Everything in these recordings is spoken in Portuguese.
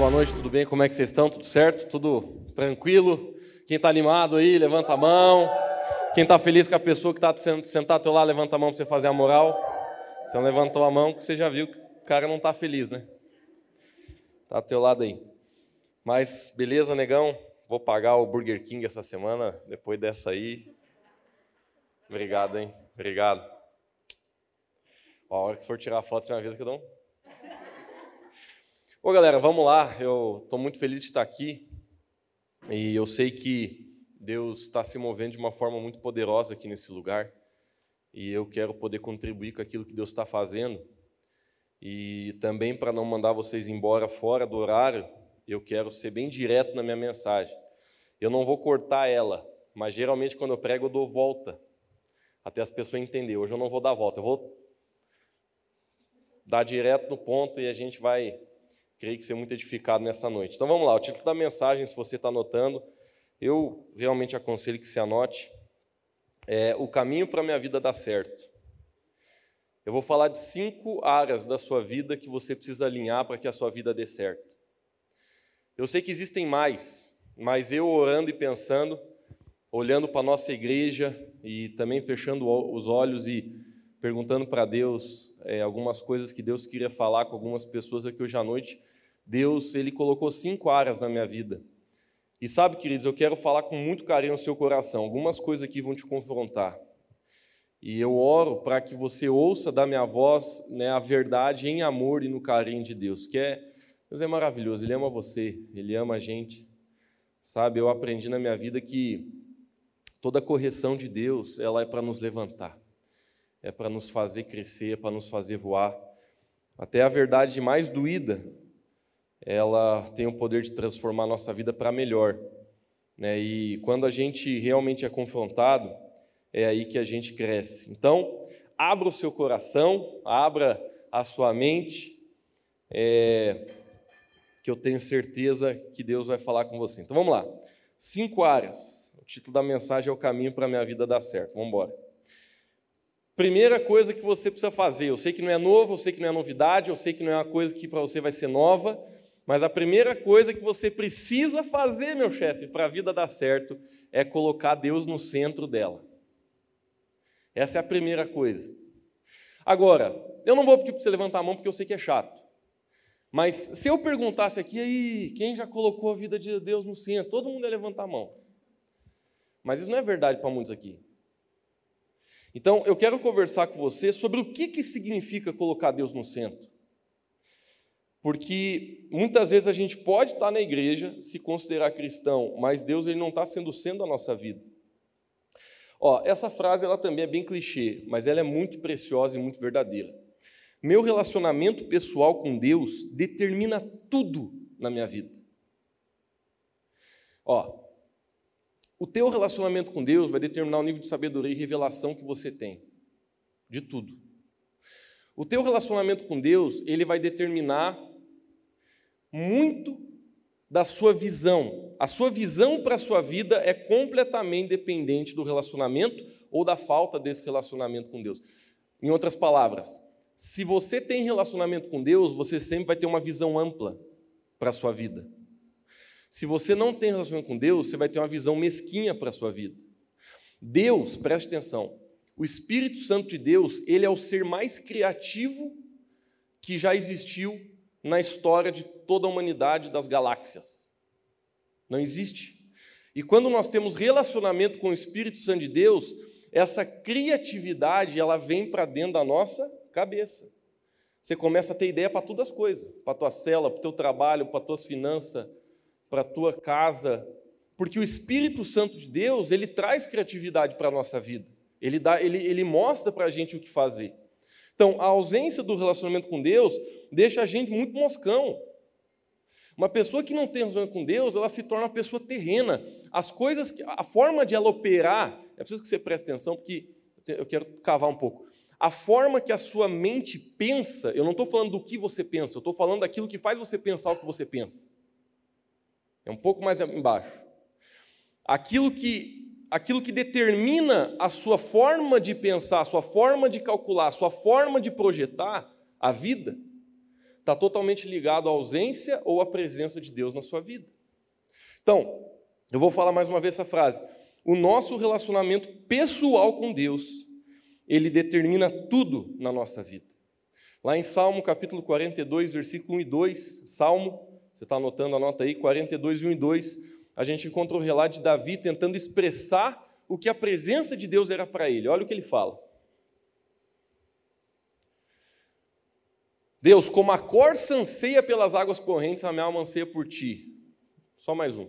boa noite, tudo bem? Como é que vocês estão? Tudo certo? Tudo tranquilo? Quem está animado aí, levanta a mão. Quem está feliz com a pessoa que está sentada ao teu lado, levanta a mão para você fazer a moral. Você não levantou a mão, você já viu que o cara não está feliz, né? Está ao teu lado aí. Mas beleza, negão? Vou pagar o Burger King essa semana, depois dessa aí. Obrigado, hein? Obrigado. Ó, a hora que for tirar foto, você vai ver que eu dou um... Ô galera, vamos lá. Eu estou muito feliz de estar aqui e eu sei que Deus está se movendo de uma forma muito poderosa aqui nesse lugar e eu quero poder contribuir com aquilo que Deus está fazendo. E também para não mandar vocês embora fora do horário, eu quero ser bem direto na minha mensagem. Eu não vou cortar ela, mas geralmente quando eu prego eu dou volta até as pessoas entenderem. Hoje eu não vou dar volta, eu vou dar direto no ponto e a gente vai creio que ser muito edificado nessa noite. Então vamos lá, o título da mensagem, se você está anotando, eu realmente aconselho que se anote. É o caminho para a minha vida dar certo. Eu vou falar de cinco áreas da sua vida que você precisa alinhar para que a sua vida dê certo. Eu sei que existem mais, mas eu orando e pensando, olhando para a nossa igreja e também fechando os olhos e perguntando para Deus é, algumas coisas que Deus queria falar com algumas pessoas aqui hoje à noite, Deus, ele colocou cinco áreas na minha vida. E sabe, queridos, eu quero falar com muito carinho no seu coração. Algumas coisas aqui vão te confrontar. E eu oro para que você ouça da minha voz né, a verdade em amor e no carinho de Deus, que é, Deus é maravilhoso, Ele ama você, Ele ama a gente. Sabe, eu aprendi na minha vida que toda correção de Deus, ela é para nos levantar, é para nos fazer crescer, é para nos fazer voar. Até a verdade mais doída, ela tem o poder de transformar a nossa vida para melhor. Né? E quando a gente realmente é confrontado, é aí que a gente cresce. Então, abra o seu coração, abra a sua mente, é, que eu tenho certeza que Deus vai falar com você. Então vamos lá. Cinco áreas. O título da mensagem é o caminho para a minha vida dar certo. Vamos embora. Primeira coisa que você precisa fazer, eu sei que não é novo, eu sei que não é novidade, eu sei que não é uma coisa que para você vai ser nova, mas a primeira coisa que você precisa fazer, meu chefe, para a vida dar certo, é colocar Deus no centro dela. Essa é a primeira coisa. Agora, eu não vou pedir para você levantar a mão porque eu sei que é chato. Mas se eu perguntasse aqui, aí, quem já colocou a vida de Deus no centro? Todo mundo ia levantar a mão. Mas isso não é verdade para muitos aqui. Então, eu quero conversar com você sobre o que, que significa colocar Deus no centro. Porque muitas vezes a gente pode estar na igreja, se considerar cristão, mas Deus ele não está sendo sendo a nossa vida. Ó, essa frase ela também é bem clichê, mas ela é muito preciosa e muito verdadeira. Meu relacionamento pessoal com Deus determina tudo na minha vida. Ó, o teu relacionamento com Deus vai determinar o nível de sabedoria e revelação que você tem, de tudo. O teu relacionamento com Deus, ele vai determinar muito da sua visão. A sua visão para a sua vida é completamente dependente do relacionamento ou da falta desse relacionamento com Deus. Em outras palavras, se você tem relacionamento com Deus, você sempre vai ter uma visão ampla para a sua vida. Se você não tem relacionamento com Deus, você vai ter uma visão mesquinha para a sua vida. Deus, preste atenção, o Espírito Santo de Deus, ele é o ser mais criativo que já existiu na história de toda a humanidade das galáxias. Não existe. E quando nós temos relacionamento com o Espírito Santo de Deus, essa criatividade ela vem para dentro da nossa cabeça. Você começa a ter ideia para todas as coisas, para a tua cela, para o teu trabalho, para as tuas finanças, para a tua casa, porque o Espírito Santo de Deus, ele traz criatividade para a nossa vida. Ele, dá, ele, ele mostra para a gente o que fazer. Então, a ausência do relacionamento com Deus deixa a gente muito moscão. Uma pessoa que não tem relacionamento com Deus, ela se torna uma pessoa terrena. As coisas, a forma de ela operar, é preciso que você preste atenção, porque eu quero cavar um pouco. A forma que a sua mente pensa, eu não estou falando do que você pensa, eu estou falando daquilo que faz você pensar o que você pensa. É um pouco mais embaixo. Aquilo que aquilo que determina a sua forma de pensar, a sua forma de calcular, a sua forma de projetar a vida, está totalmente ligado à ausência ou à presença de Deus na sua vida. Então, eu vou falar mais uma vez essa frase. O nosso relacionamento pessoal com Deus, ele determina tudo na nossa vida. Lá em Salmo capítulo 42, versículo 1 e 2, Salmo, você está anotando, anota aí, 42, 1 e 2, a gente encontra o relato de Davi tentando expressar o que a presença de Deus era para ele. Olha o que ele fala. Deus, como a corça anseia pelas águas correntes, a minha alma anseia por ti. Só mais um.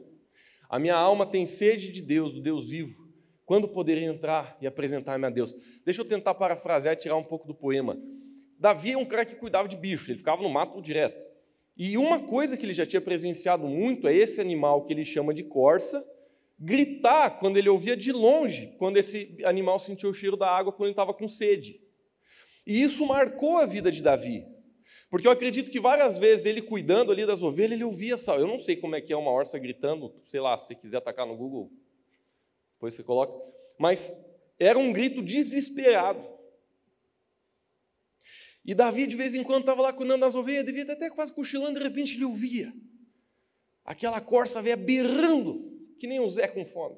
A minha alma tem sede de Deus, do Deus vivo. Quando poderei entrar e apresentar-me a Deus? Deixa eu tentar parafrasear e tirar um pouco do poema. Davi é um cara que cuidava de bicho, ele ficava no mato direto. E uma coisa que ele já tinha presenciado muito é esse animal que ele chama de corça gritar quando ele ouvia de longe, quando esse animal sentiu o cheiro da água quando ele estava com sede. E isso marcou a vida de Davi. Porque eu acredito que várias vezes ele cuidando ali das ovelhas, ele ouvia essa. Eu não sei como é que é uma orça gritando, sei lá, se você quiser atacar no Google, depois você coloca. Mas era um grito desesperado. E Davi, de vez em quando, estava lá cuidando das ovelhas, devia estar até quase cochilando, de repente ele ouvia aquela corça velha berrando, que nem o Zé com fome.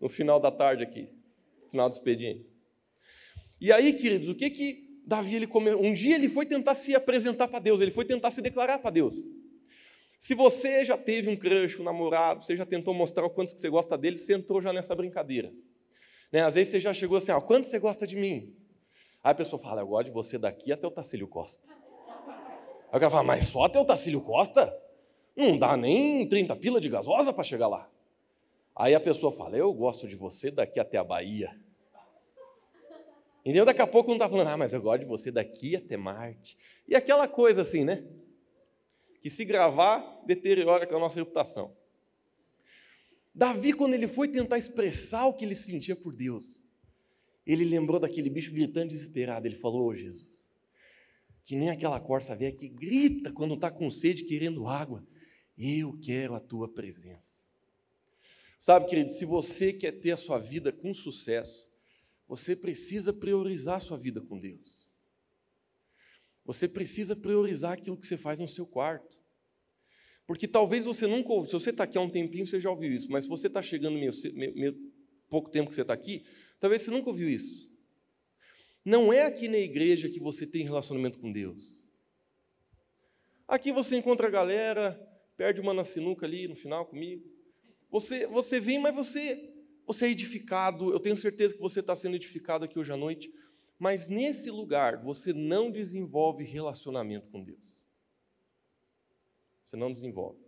No final da tarde aqui, final do expediente. E aí, queridos, o que que Davi, ele come... um dia ele foi tentar se apresentar para Deus, ele foi tentar se declarar para Deus. Se você já teve um crush, um namorado, você já tentou mostrar o quanto que você gosta dele, você entrou já nessa brincadeira. Né? Às vezes você já chegou assim, ó, quanto você gosta de mim? Aí a pessoa fala, eu gosto de você daqui até o Tacílio Costa. Aí o cara fala, mas só até o Tacílio Costa? Não dá nem 30 pila de gasosa para chegar lá. Aí a pessoa fala, eu gosto de você daqui até a Bahia. Entendeu? Daqui a pouco não está falando, ah, mas eu gosto de você daqui até Marte. E aquela coisa assim, né? Que se gravar, deteriora com a nossa reputação. Davi, quando ele foi tentar expressar o que ele sentia por Deus, ele lembrou daquele bicho gritando desesperado. Ele falou: Ô oh, Jesus, que nem aquela corça velha que grita quando está com sede querendo água. Eu quero a tua presença. Sabe, querido, se você quer ter a sua vida com sucesso, você precisa priorizar a sua vida com Deus. Você precisa priorizar aquilo que você faz no seu quarto. Porque talvez você nunca ouviu, se você está aqui há um tempinho, você já ouviu isso, mas se você está chegando meio, meio, meio pouco tempo que você está aqui, talvez você nunca ouviu isso. Não é aqui na igreja que você tem relacionamento com Deus. Aqui você encontra a galera, perde uma na sinuca ali no final comigo. Você, você vem, mas você você é edificado, eu tenho certeza que você está sendo edificado aqui hoje à noite, mas nesse lugar você não desenvolve relacionamento com Deus. Você não desenvolve.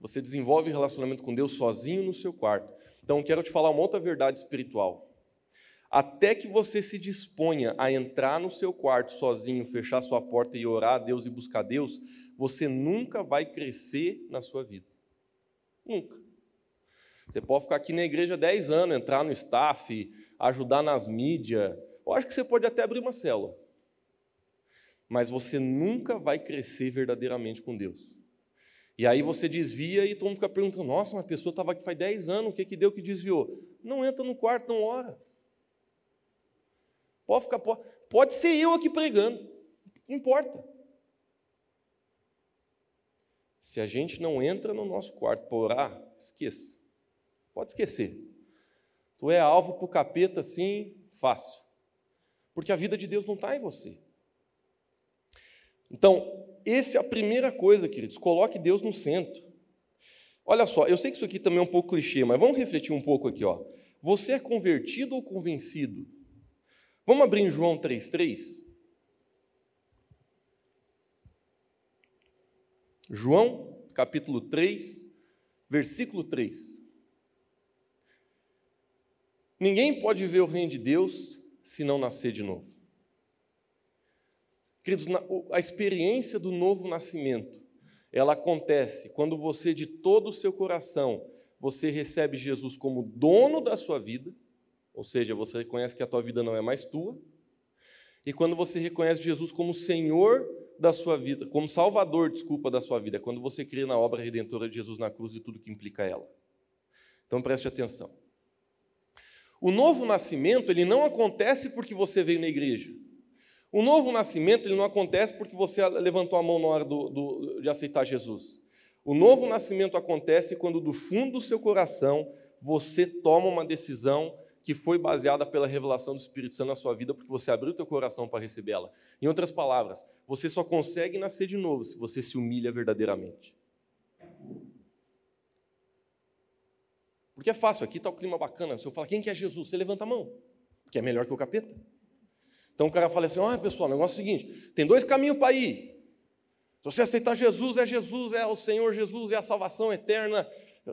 Você desenvolve relacionamento com Deus sozinho no seu quarto. Então, quero te falar uma outra verdade espiritual. Até que você se disponha a entrar no seu quarto sozinho, fechar sua porta e orar a Deus e buscar Deus, você nunca vai crescer na sua vida. Nunca. Você pode ficar aqui na igreja 10 anos, entrar no staff, ajudar nas mídias. Eu acho que você pode até abrir uma célula. Mas você nunca vai crescer verdadeiramente com Deus. E aí você desvia e todo mundo fica perguntando: nossa, uma pessoa estava aqui faz 10 anos, o que, que deu que desviou? Não entra no quarto, não ora. Pode ficar, pode, pode ser eu aqui pregando, não importa. Se a gente não entra no nosso quarto para orar, esqueça. Pode esquecer. Tu é alvo para o capeta assim, fácil. Porque a vida de Deus não está em você. Então, essa é a primeira coisa, queridos. Coloque Deus no centro. Olha só, eu sei que isso aqui também é um pouco clichê, mas vamos refletir um pouco aqui. Ó. Você é convertido ou convencido? Vamos abrir em João 3,3? João, capítulo 3, versículo 3. Ninguém pode ver o reino de Deus se não nascer de novo. Queridos, a experiência do novo nascimento, ela acontece quando você, de todo o seu coração, você recebe Jesus como dono da sua vida, ou seja, você reconhece que a tua vida não é mais tua, e quando você reconhece Jesus como Senhor da sua vida, como Salvador, desculpa, da sua vida, é quando você crê na obra redentora de Jesus na cruz e tudo que implica ela. Então preste atenção. O novo nascimento, ele não acontece porque você veio na igreja. O novo nascimento ele não acontece porque você levantou a mão na hora do, do, de aceitar Jesus. O novo nascimento acontece quando, do fundo do seu coração, você toma uma decisão que foi baseada pela revelação do Espírito Santo na sua vida, porque você abriu o teu coração para recebê-la. Em outras palavras, você só consegue nascer de novo se você se humilha verdadeiramente. Porque é fácil, aqui está o clima bacana. Se eu falar, quem que é Jesus? Você levanta a mão, porque é melhor que o capeta. Então o cara fala assim: olha pessoal, o negócio é o seguinte: tem dois caminhos para ir. Se você aceitar Jesus, é Jesus, é o Senhor Jesus, é a salvação eterna,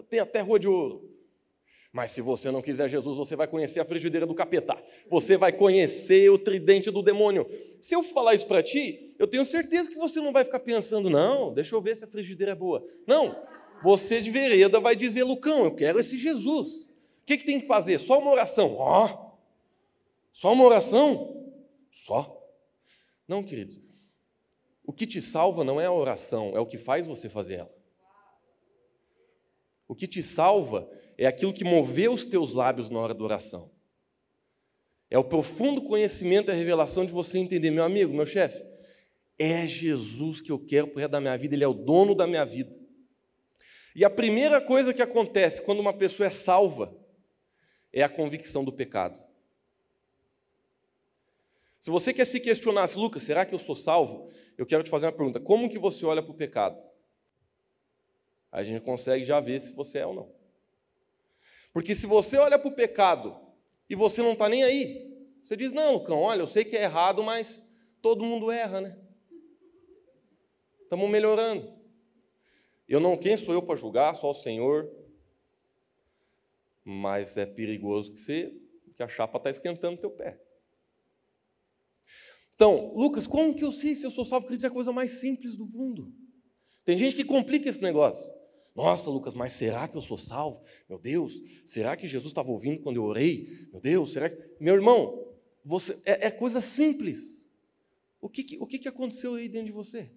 tem até rua de ouro. Mas se você não quiser Jesus, você vai conhecer a frigideira do capeta. Você vai conhecer o tridente do demônio. Se eu falar isso para ti, eu tenho certeza que você não vai ficar pensando, não, deixa eu ver se a frigideira é boa. Não, você de vereda vai dizer, Lucão, eu quero esse Jesus. O que, que tem que fazer? Só uma oração. Ó, oh, só uma oração? Só. Não, queridos. O que te salva não é a oração, é o que faz você fazer ela. O que te salva é aquilo que moveu os teus lábios na hora da oração. É o profundo conhecimento e a revelação de você entender, meu amigo, meu chefe, é Jesus que eu quero para da minha vida, Ele é o dono da minha vida. E a primeira coisa que acontece quando uma pessoa é salva é a convicção do pecado. Se você quer se questionar, Lucas, será que eu sou salvo? Eu quero te fazer uma pergunta: como que você olha para o pecado? A gente consegue já ver se você é ou não. Porque se você olha para o pecado e você não está nem aí, você diz: Não, Lucão, olha, eu sei que é errado, mas todo mundo erra, né? Estamos melhorando. Eu não, quem sou eu para julgar? Só o Senhor. Mas é perigoso que você, que a chapa está esquentando teu pé. Então, Lucas, como que eu sei se eu sou salvo? Queridos, é a coisa mais simples do mundo. Tem gente que complica esse negócio. Nossa, Lucas, mas será que eu sou salvo? Meu Deus, será que Jesus estava ouvindo quando eu orei? Meu Deus, será que. Meu irmão, você é, é coisa simples. O, que, o que, que aconteceu aí dentro de você?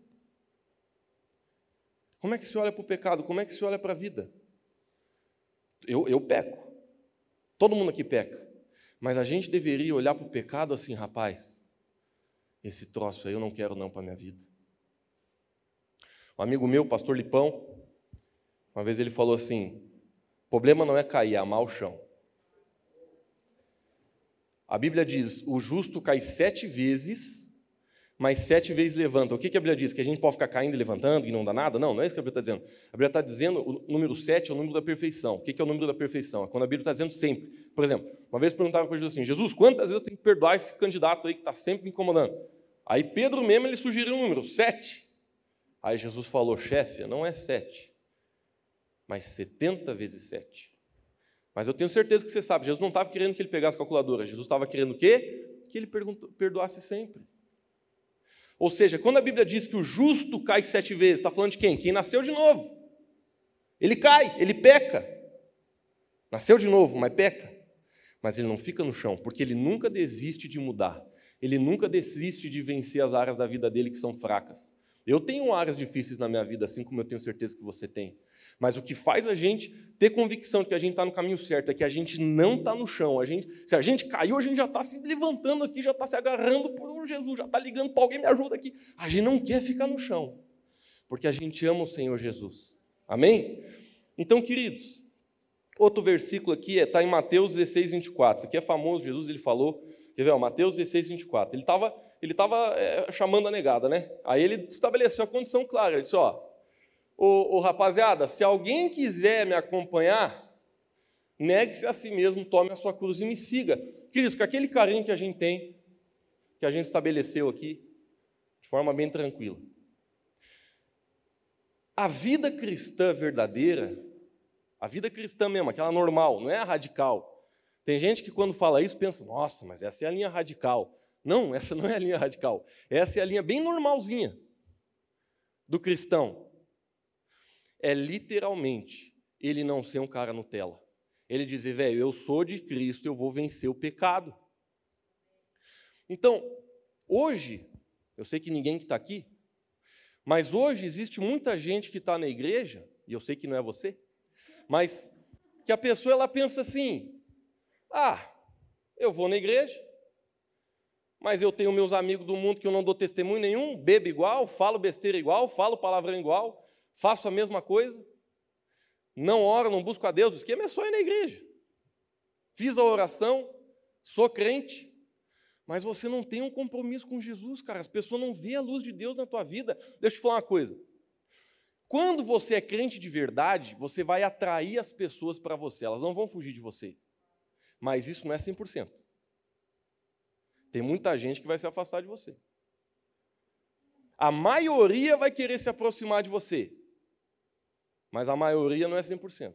Como é que se olha para o pecado? Como é que se olha para a vida? Eu, eu peco. Todo mundo aqui peca. Mas a gente deveria olhar para o pecado assim, rapaz. Esse troço aí eu não quero não para minha vida. Um amigo meu, pastor Lipão, uma vez ele falou assim: o problema não é cair, é amar o chão. A Bíblia diz: o justo cai sete vezes, mas sete vezes levanta. O que a Bíblia diz? Que a gente pode ficar caindo e levantando e não dá nada? Não, não é isso que a Bíblia está dizendo. A Bíblia está dizendo o número sete é o número da perfeição. O que é o número da perfeição? É quando a Bíblia está dizendo sempre. Por exemplo, uma vez perguntaram para Jesus assim: Jesus, quantas vezes eu tenho que perdoar esse candidato aí que está sempre me incomodando? Aí Pedro mesmo ele sugeriu um número, sete. Aí Jesus falou: chefe, não é sete mas 70 vezes 7. Mas eu tenho certeza que você sabe, Jesus não estava querendo que ele pegasse a calculadora, Jesus estava querendo o quê? Que ele perdoasse sempre. Ou seja, quando a Bíblia diz que o justo cai sete vezes, está falando de quem? Quem nasceu de novo. Ele cai, ele peca. Nasceu de novo, mas peca. Mas ele não fica no chão, porque ele nunca desiste de mudar. Ele nunca desiste de vencer as áreas da vida dele que são fracas. Eu tenho áreas difíceis na minha vida, assim como eu tenho certeza que você tem. Mas o que faz a gente ter convicção de que a gente está no caminho certo é que a gente não está no chão. A gente, se a gente caiu, a gente já está se levantando aqui, já está se agarrando por Jesus, já está ligando para alguém me ajuda aqui. A gente não quer ficar no chão, porque a gente ama o Senhor Jesus. Amém? Então, queridos, outro versículo aqui está é, em Mateus 16, 24. Isso aqui é famoso, Jesus ele falou. Quer ver? Ó, Mateus 16, 24. Ele estava ele tava, é, chamando a negada, né? Aí ele estabeleceu a condição clara. Ele disse: Ó, ô, ô rapaziada, se alguém quiser me acompanhar, negue-se a si mesmo, tome a sua cruz e me siga. Queridos, com aquele carinho que a gente tem, que a gente estabeleceu aqui, de forma bem tranquila. A vida cristã verdadeira, a vida cristã mesmo, aquela normal, não é a radical. Tem gente que quando fala isso pensa, nossa, mas essa é a linha radical. Não, essa não é a linha radical. Essa é a linha bem normalzinha do cristão é literalmente ele não ser um cara Nutella. Ele dizer, velho, eu sou de Cristo, eu vou vencer o pecado. Então, hoje, eu sei que ninguém que está aqui, mas hoje existe muita gente que está na igreja, e eu sei que não é você, mas que a pessoa ela pensa assim: ah, eu vou na igreja, mas eu tenho meus amigos do mundo que eu não dou testemunho nenhum, bebo igual, falo besteira igual, falo palavrão igual, faço a mesma coisa, não oro, não busco a Deus, o esquema é só ir na igreja. Fiz a oração, sou crente, mas você não tem um compromisso com Jesus, cara. As pessoas não vêem a luz de Deus na tua vida. Deixa eu te falar uma coisa. Quando você é crente de verdade, você vai atrair as pessoas para você, elas não vão fugir de você. Mas isso não é 100%. Tem muita gente que vai se afastar de você. A maioria vai querer se aproximar de você, mas a maioria não é 100%.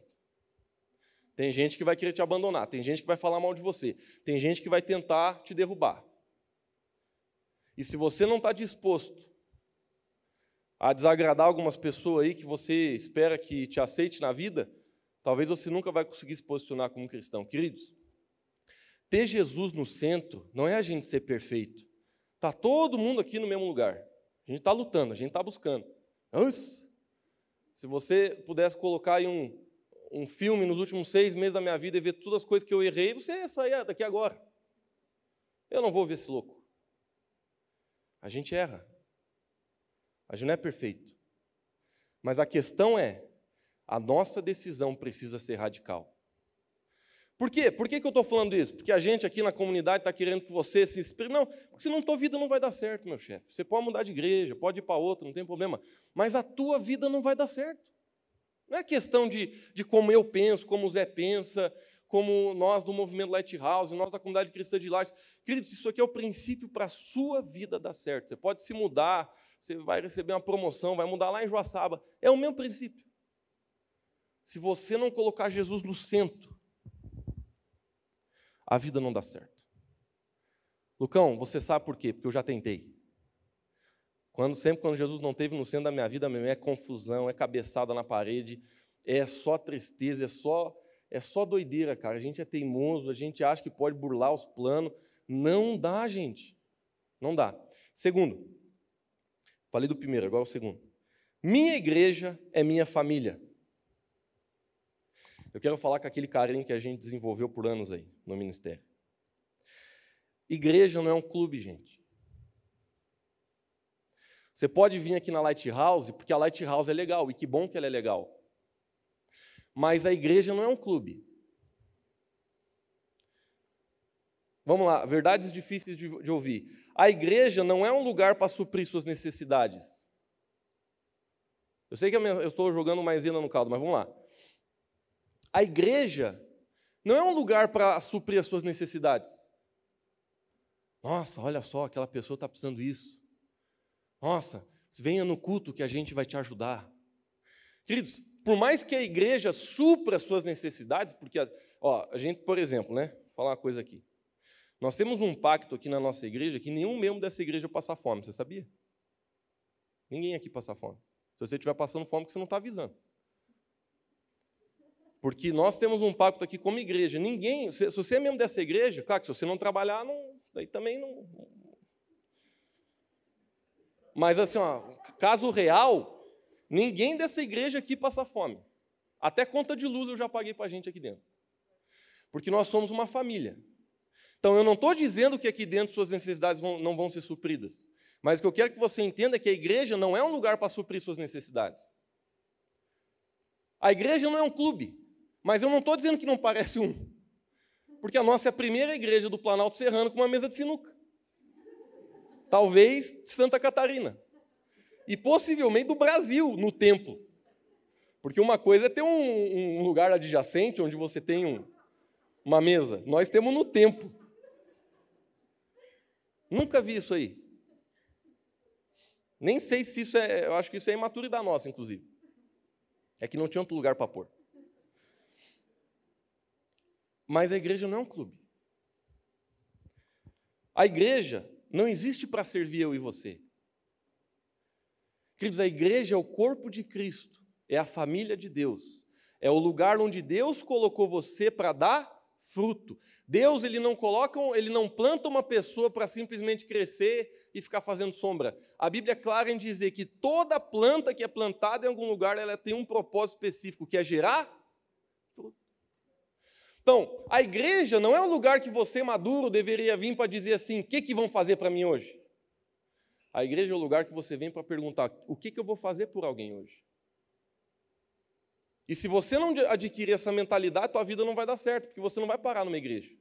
Tem gente que vai querer te abandonar, tem gente que vai falar mal de você, tem gente que vai tentar te derrubar. E se você não está disposto a desagradar algumas pessoas aí que você espera que te aceite na vida, talvez você nunca vai conseguir se posicionar como cristão. Queridos, ter Jesus no centro não é a gente ser perfeito. Está todo mundo aqui no mesmo lugar. A gente está lutando, a gente está buscando. Nossa, se você pudesse colocar aí um, um filme nos últimos seis meses da minha vida e ver todas as coisas que eu errei, você ia sair daqui agora. Eu não vou ver esse louco. A gente erra. A gente não é perfeito. Mas a questão é, a nossa decisão precisa ser radical. Por quê? Por que, que eu estou falando isso? Porque a gente aqui na comunidade está querendo que você se inspire. Não, porque senão tua vida não vai dar certo, meu chefe. Você pode mudar de igreja, pode ir para outra, não tem problema. Mas a tua vida não vai dar certo. Não é questão de, de como eu penso, como o Zé pensa, como nós do movimento Lighthouse, nós da comunidade cristã de Lages. Queridos, isso aqui é o princípio para a sua vida dar certo. Você pode se mudar, você vai receber uma promoção, vai mudar lá em Joaçaba. É o mesmo princípio. Se você não colocar Jesus no centro, a vida não dá certo. Lucão, você sabe por quê? Porque eu já tentei. Quando, sempre quando Jesus não teve no centro da minha vida, é confusão, é cabeçada na parede, é só tristeza, é só é só doideira, cara. A gente é teimoso, a gente acha que pode burlar os planos. Não dá, gente. Não dá. Segundo, falei do primeiro, agora o segundo. Minha igreja é minha família. Eu quero falar com aquele carinho que a gente desenvolveu por anos aí no ministério. Igreja não é um clube, gente. Você pode vir aqui na Lighthouse, porque a Lighthouse é legal, e que bom que ela é legal. Mas a igreja não é um clube. Vamos lá, verdades difíceis de, de ouvir. A igreja não é um lugar para suprir suas necessidades. Eu sei que eu estou jogando maisena no caldo, mas vamos lá. A igreja não é um lugar para suprir as suas necessidades. Nossa, olha só, aquela pessoa está precisando disso. Nossa, venha no culto que a gente vai te ajudar. Queridos, por mais que a igreja supra as suas necessidades, porque, ó, a gente, por exemplo, né, vou falar uma coisa aqui. Nós temos um pacto aqui na nossa igreja que nenhum membro dessa igreja passa fome, você sabia? Ninguém aqui passa fome. Se você estiver passando fome, que você não está avisando. Porque nós temos um pacto aqui como igreja. Ninguém, se você é membro dessa igreja, claro que se você não trabalhar, não, daí também não. Mas assim, ó, caso real, ninguém dessa igreja aqui passa fome. Até conta de luz eu já paguei para a gente aqui dentro. Porque nós somos uma família. Então eu não estou dizendo que aqui dentro suas necessidades vão, não vão ser supridas. Mas o que eu quero que você entenda é que a igreja não é um lugar para suprir suas necessidades. A igreja não é um clube. Mas eu não estou dizendo que não parece um. Porque a nossa é a primeira igreja do Planalto Serrano com uma mesa de sinuca. Talvez de Santa Catarina. E possivelmente do Brasil, no templo. Porque uma coisa é ter um, um lugar adjacente onde você tem um, uma mesa. Nós temos no templo. Nunca vi isso aí. Nem sei se isso é. Eu acho que isso é imaturidade nossa, inclusive. É que não tinha outro lugar para pôr. Mas a igreja não é um clube. A igreja não existe para servir eu e você. Queridos, a igreja é o corpo de Cristo, é a família de Deus, é o lugar onde Deus colocou você para dar fruto. Deus ele não coloca, ele não planta uma pessoa para simplesmente crescer e ficar fazendo sombra. A Bíblia é clara em dizer que toda planta que é plantada em algum lugar, ela tem um propósito específico, que é gerar Então, a igreja não é um lugar que você, maduro, deveria vir para dizer assim: o que, que vão fazer para mim hoje? A igreja é o lugar que você vem para perguntar: o que, que eu vou fazer por alguém hoje? E se você não adquirir essa mentalidade, tua vida não vai dar certo, porque você não vai parar numa igreja.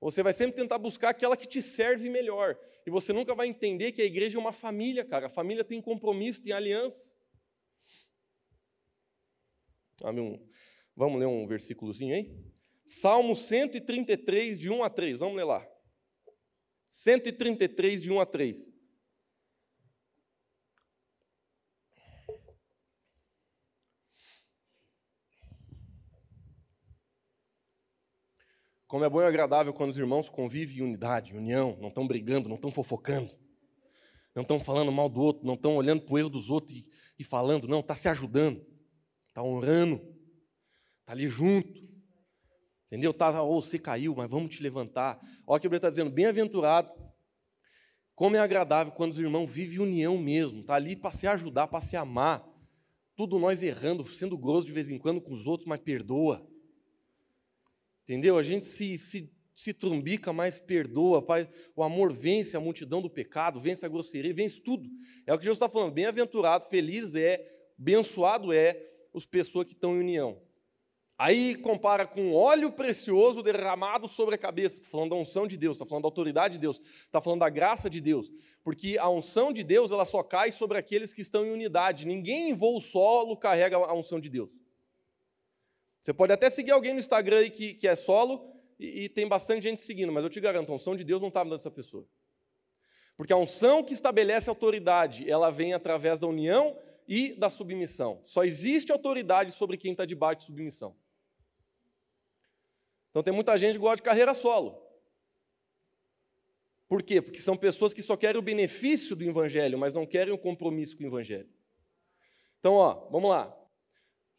Você vai sempre tentar buscar aquela que te serve melhor. E você nunca vai entender que a igreja é uma família, cara. A família tem compromisso, tem aliança. Vamos ler um versículozinho aí? Salmo 133, de 1 a 3. Vamos ler lá. 133, de 1 a 3. Como é bom e agradável quando os irmãos convivem em unidade, união, não estão brigando, não estão fofocando, não estão falando mal do outro, não estão olhando para o erro dos outros e, e falando, não, está se ajudando, está honrando, está ali junto. Entendeu? Tá, oh, você caiu, mas vamos te levantar. Olha o que o Bíblia está dizendo, bem-aventurado. Como é agradável quando os irmãos vivem união mesmo, está ali para se ajudar, para se amar. Tudo nós errando, sendo grosso de vez em quando com os outros, mas perdoa. Entendeu? A gente se, se, se trumbica, mas perdoa. Pai. O amor vence a multidão do pecado, vence a grosseria, vence tudo. É o que Jesus está falando. Bem-aventurado, feliz é, abençoado é os pessoas que estão em união. Aí compara com óleo precioso derramado sobre a cabeça. Está falando da unção de Deus, está falando da autoridade de Deus, está falando da graça de Deus. Porque a unção de Deus ela só cai sobre aqueles que estão em unidade. Ninguém em voo solo carrega a unção de Deus. Você pode até seguir alguém no Instagram aí que, que é solo e, e tem bastante gente seguindo, mas eu te garanto, a unção de Deus não está dando essa pessoa. Porque a unção que estabelece a autoridade, ela vem através da união e da submissão. Só existe autoridade sobre quem está debaixo de submissão. Então tem muita gente que gosta de carreira solo. Por quê? Porque são pessoas que só querem o benefício do Evangelho, mas não querem o compromisso com o Evangelho. Então, ó, vamos lá.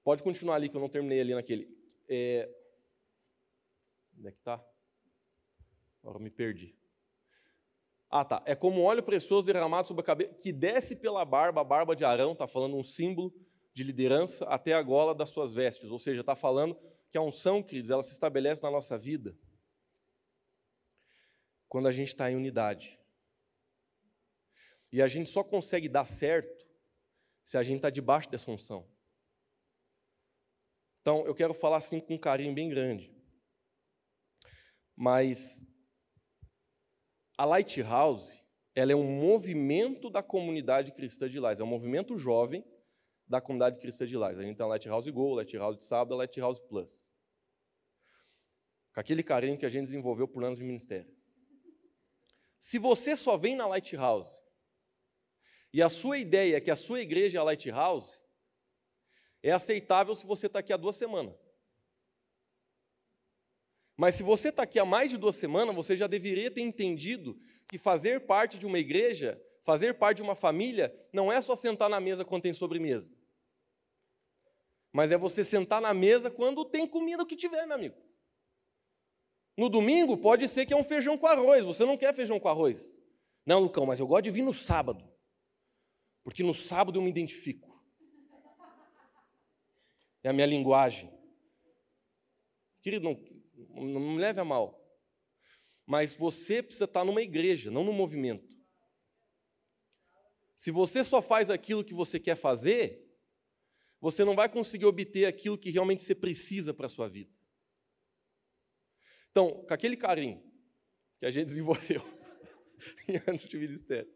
Pode continuar ali, que eu não terminei ali naquele. É... Onde é que está? Agora eu me perdi. Ah, tá. É como óleo precioso derramado sobre a cabeça, que desce pela barba, a barba de Arão, está falando um símbolo de liderança, até a gola das suas vestes. Ou seja, está falando que a unção, queridos, ela se estabelece na nossa vida quando a gente está em unidade. E a gente só consegue dar certo se a gente está debaixo dessa unção. Então, eu quero falar assim com um carinho bem grande. Mas a Lighthouse, ela é um movimento da comunidade cristã de Lais, é um movimento jovem da comunidade cristã de Lais. A gente tem a Lighthouse Go, Lighthouse de Sábado, a Lighthouse Plus. Com aquele carinho que a gente desenvolveu por anos de ministério. Se você só vem na Lighthouse e a sua ideia é que a sua igreja é a Lighthouse, é aceitável se você está aqui há duas semanas. Mas se você está aqui há mais de duas semanas, você já deveria ter entendido que fazer parte de uma igreja, fazer parte de uma família, não é só sentar na mesa quando tem sobremesa. Mas é você sentar na mesa quando tem comida que tiver, meu amigo. No domingo pode ser que é um feijão com arroz. Você não quer feijão com arroz. Não, Lucão, mas eu gosto de vir no sábado. Porque no sábado eu me identifico é a minha linguagem. Querido, não, não me leve a mal. Mas você precisa estar numa igreja, não num movimento. Se você só faz aquilo que você quer fazer, você não vai conseguir obter aquilo que realmente você precisa para a sua vida. Então, com aquele carinho que a gente desenvolveu em anos de ministério,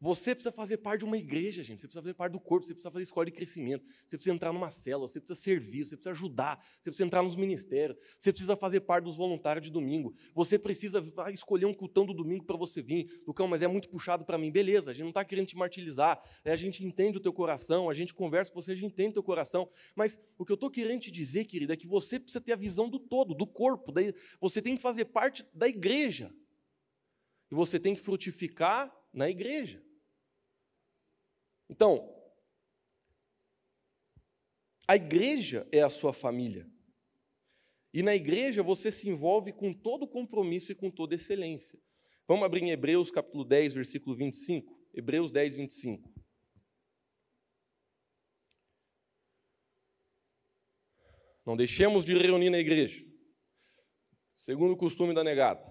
você precisa fazer parte de uma igreja, gente. Você precisa fazer parte do corpo, você precisa fazer escola de crescimento, você precisa entrar numa célula, você precisa servir, você precisa ajudar, você precisa entrar nos ministérios, você precisa fazer parte dos voluntários de domingo, você precisa escolher um cultão do domingo para você vir. Lucão, mas é muito puxado para mim. Beleza, a gente não está querendo te martirizar, né? a gente entende o teu coração, a gente conversa com você, a gente entende o teu coração. Mas o que eu estou querendo te dizer, querida, é que você precisa ter a visão do todo, do corpo, daí você tem que fazer parte da igreja. E você tem que frutificar na igreja. Então, a igreja é a sua família. E na igreja você se envolve com todo compromisso e com toda excelência. Vamos abrir em Hebreus capítulo 10, versículo 25. Hebreus 10, 25. Não deixemos de reunir na igreja, segundo o costume da negada.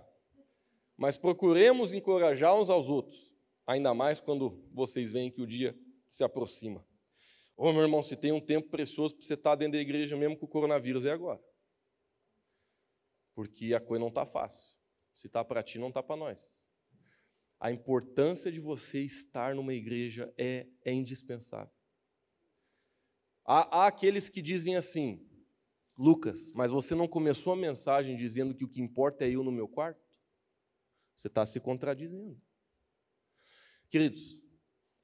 Mas procuremos encorajar uns aos outros, ainda mais quando vocês veem que o dia se aproxima. Ô meu irmão, se tem um tempo precioso para você estar dentro da igreja mesmo com o coronavírus, é agora. Porque a coisa não está fácil. Se está para ti, não está para nós. A importância de você estar numa igreja é, é indispensável. Há, há aqueles que dizem assim, Lucas, mas você não começou a mensagem dizendo que o que importa é eu no meu quarto? Você está se contradizendo. Queridos,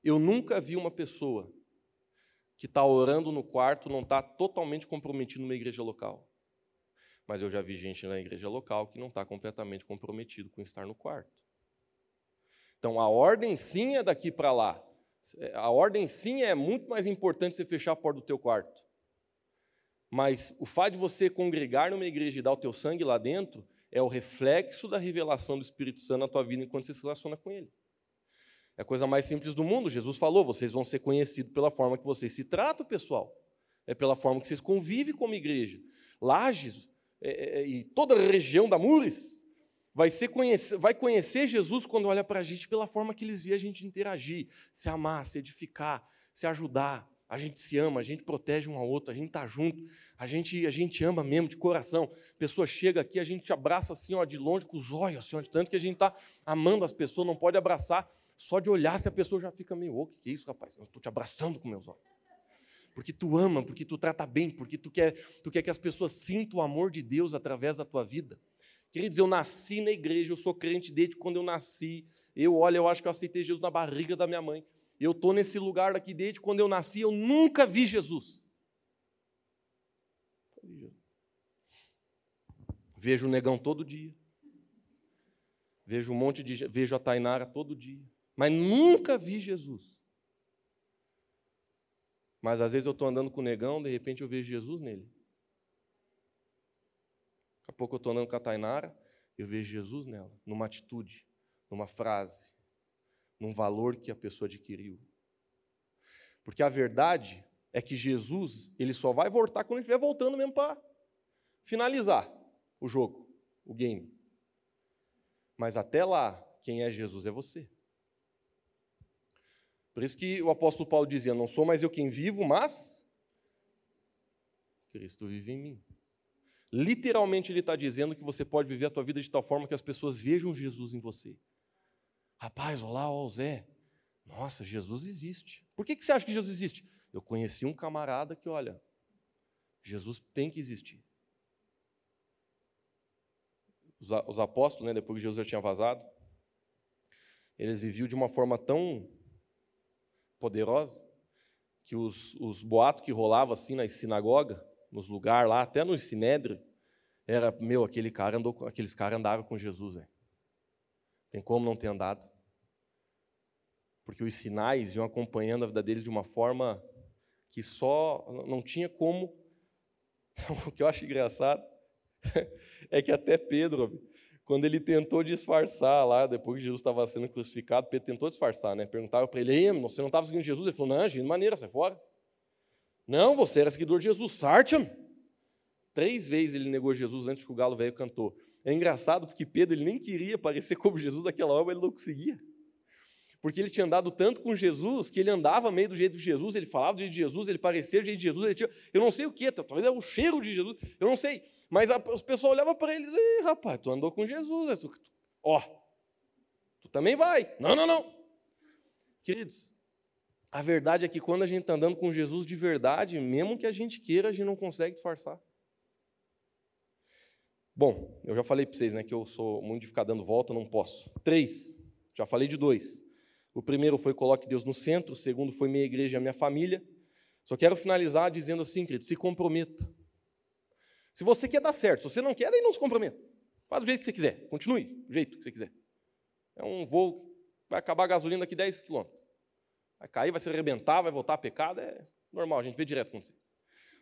eu nunca vi uma pessoa que está orando no quarto não está totalmente comprometido numa igreja local. Mas eu já vi gente na igreja local que não está completamente comprometido com estar no quarto. Então a ordem sim é daqui para lá. A ordem sim é muito mais importante você fechar a porta do teu quarto. Mas o fato de você congregar numa igreja e dar o teu sangue lá dentro é o reflexo da revelação do Espírito Santo na tua vida enquanto você se relaciona com ele. É a coisa mais simples do mundo. Jesus falou: vocês vão ser conhecidos pela forma que vocês se tratam, pessoal. É pela forma que vocês convivem como igreja. Lages é, é, é, e toda a região da Mures vai, ser conhecer, vai conhecer Jesus quando olha para a gente pela forma que eles veem a gente interagir, se amar, se edificar, se ajudar. A gente se ama, a gente protege um ao outro, a gente está junto, a gente, a gente ama mesmo de coração. A pessoa chega aqui, a gente abraça assim, ó, de longe, com os olhos, assim, ó, de tanto que a gente está amando as pessoas, não pode abraçar só de olhar, se a pessoa já fica meio, ô, oh, que é isso, rapaz? Eu estou te abraçando com meus olhos. Porque tu ama, porque tu trata bem, porque tu quer, tu quer que as pessoas sintam o amor de Deus através da tua vida. Queridos, eu nasci na igreja, eu sou crente desde quando eu nasci. Eu, olha, eu acho que eu aceitei Jesus na barriga da minha mãe. Eu estou nesse lugar aqui desde quando eu nasci, eu nunca vi Jesus. Vejo o negão todo dia. Vejo um monte de. Vejo a Tainara todo dia mas nunca vi Jesus. Mas às vezes eu estou andando com o negão, de repente eu vejo Jesus nele. Daqui a pouco eu estou andando com a Tainara, eu vejo Jesus nela, numa atitude, numa frase, num valor que a pessoa adquiriu. Porque a verdade é que Jesus, ele só vai voltar quando ele estiver voltando mesmo para finalizar o jogo, o game. Mas até lá, quem é Jesus é você. Por isso que o apóstolo Paulo dizia: Não sou mais eu quem vivo, mas Cristo vive em mim. Literalmente, ele está dizendo que você pode viver a tua vida de tal forma que as pessoas vejam Jesus em você. Rapaz, olá, ó Zé. Nossa, Jesus existe. Por que, que você acha que Jesus existe? Eu conheci um camarada que, olha, Jesus tem que existir. Os, os apóstolos, né, depois que Jesus já tinha vazado, eles viviam de uma forma tão poderosa, que os, os boatos que rolavam assim nas sinagogas, nos lugares lá, até no sinédrio, era, meu, aquele cara andou, aqueles caras andavam com Jesus, velho. Tem como não ter andado? Porque os sinais iam acompanhando a vida deles de uma forma que só não tinha como. o que eu acho engraçado é que até Pedro, quando ele tentou disfarçar lá, depois que Jesus estava sendo crucificado, Pedro tentou disfarçar, né? Perguntava para ele, você não estava seguindo Jesus? Ele falou, não, de maneira, sai fora. Não, você era seguidor de Jesus, Sartiam. Três vezes ele negou Jesus antes que o galo velho cantou. É engraçado porque Pedro ele nem queria parecer como Jesus naquela hora, mas ele não conseguia. Porque ele tinha andado tanto com Jesus que ele andava meio do jeito de Jesus, ele falava do jeito de Jesus, ele parecia do jeito de Jesus, ele tinha, eu não sei o que, talvez é o cheiro de Jesus, eu não sei. Mas a, os pessoal olhavam para ele e diziam, rapaz, tu andou com Jesus, é tu, tu, ó, tu também vai. Não, não, não. Queridos, a verdade é que quando a gente está andando com Jesus de verdade, mesmo que a gente queira, a gente não consegue disfarçar. Bom, eu já falei para vocês né, que eu sou muito de ficar dando volta, não posso. Três, já falei de dois. O primeiro foi coloque Deus no centro, o segundo foi minha igreja, minha família. Só quero finalizar dizendo assim, querido, se comprometa. Se você quer dar certo, se você não quer, daí não se comprometa. Faz do jeito que você quiser, continue do jeito que você quiser. É um voo, vai acabar a gasolina daqui 10 quilômetros. Vai cair, vai se arrebentar, vai voltar a pecado, é normal, a gente vê direto acontecer.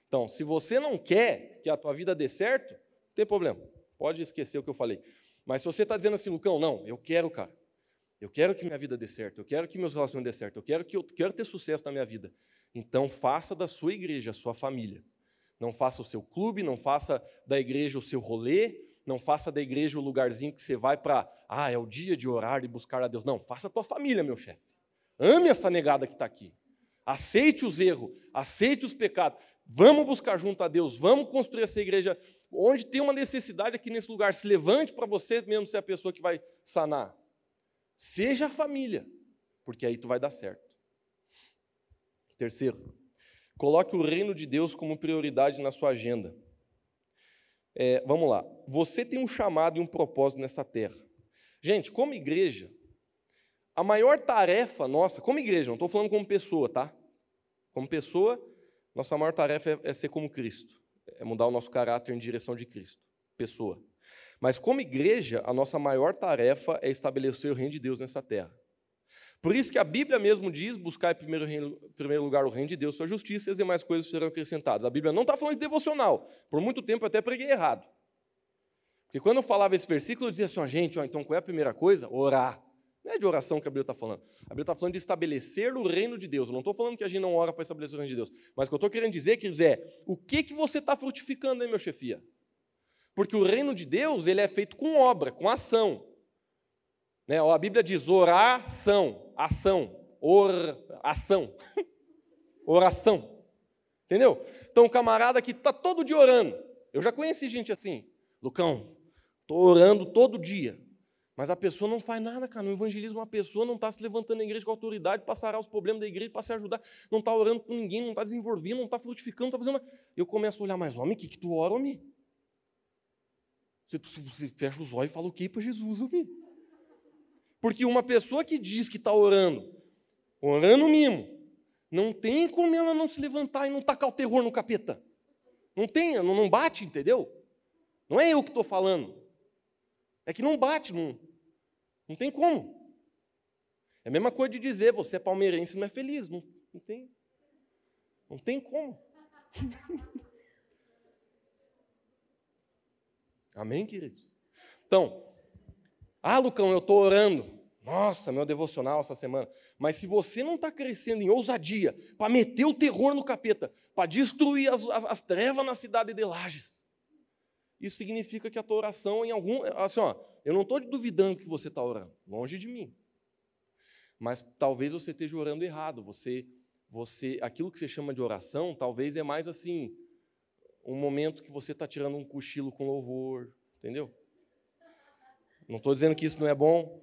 Então, se você não quer que a tua vida dê certo, não tem problema, pode esquecer o que eu falei. Mas se você está dizendo assim, Lucão, não, eu quero, cara, eu quero que minha vida dê certo, eu quero que meus relacionamentos dê certo, eu quero que eu quero ter sucesso na minha vida. Então, faça da sua igreja a sua família. Não faça o seu clube, não faça da igreja o seu rolê, não faça da igreja o lugarzinho que você vai para, ah, é o dia de orar e buscar a Deus. Não, faça a tua família, meu chefe. Ame essa negada que está aqui. Aceite os erros, aceite os pecados. Vamos buscar junto a Deus, vamos construir essa igreja onde tem uma necessidade aqui nesse lugar. Se levante para você mesmo ser a pessoa que vai sanar. Seja a família, porque aí tu vai dar certo. Terceiro, coloque o reino de Deus como prioridade na sua agenda. É, vamos lá. Você tem um chamado e um propósito nessa terra. Gente, como igreja, a maior tarefa nossa, como igreja, não estou falando como pessoa, tá? Como pessoa, nossa maior tarefa é, é ser como Cristo, é mudar o nosso caráter em direção de Cristo, pessoa. Mas como igreja, a nossa maior tarefa é estabelecer o reino de Deus nessa terra. Por isso que a Bíblia mesmo diz: buscar em primeiro, reino, em primeiro lugar o reino de Deus, sua justiça, e as demais coisas serão acrescentadas. A Bíblia não está falando de devocional. Por muito tempo eu até preguei errado. Porque quando eu falava esse versículo, eu dizia assim: ó, gente, ó, então qual é a primeira coisa? Orar. Não é de oração que a Bíblia está falando. A Bíblia está falando de estabelecer o reino de Deus. Eu não estou falando que a gente não ora para estabelecer o reino de Deus. Mas o que eu estou querendo dizer, queridos, é o que, que você está frutificando aí, meu chefia? Porque o reino de Deus ele é feito com obra, com ação. Né? A Bíblia diz oração, ação, or, ação, oração. Entendeu? Então, um camarada que está todo dia orando. Eu já conheci gente assim. Lucão, estou orando todo dia. Mas a pessoa não faz nada, cara. No evangelismo, uma pessoa não está se levantando na igreja com autoridade para sarar os problemas da igreja, para se ajudar, não está orando com ninguém, não está desenvolvendo, não está frutificando, não está fazendo nada. Eu começo a olhar mais, homem, o que, que tu ora, homem? Você, você fecha os olhos e fala o que para Jesus, homem? Porque uma pessoa que diz que está orando, orando mimo, não tem como ela não se levantar e não tacar o terror no capeta. Não tem, não, não bate, entendeu? Não é eu que estou falando. É que não bate, não, não tem como. É a mesma coisa de dizer, você é palmeirense e não é feliz. Não, não tem. Não tem como. Amém, queridos? Então, ah, Lucão, eu estou orando. Nossa, meu devocional essa semana. Mas se você não está crescendo em ousadia para meter o terror no capeta, para destruir as, as, as, trevas na cidade de Lages, isso significa que a tua oração em algum. Assim, ó, eu não estou duvidando que você está orando, longe de mim. Mas talvez você esteja orando errado. Você, você, aquilo que você chama de oração, talvez é mais assim, um momento que você está tirando um cochilo com louvor, entendeu? Não estou dizendo que isso não é bom.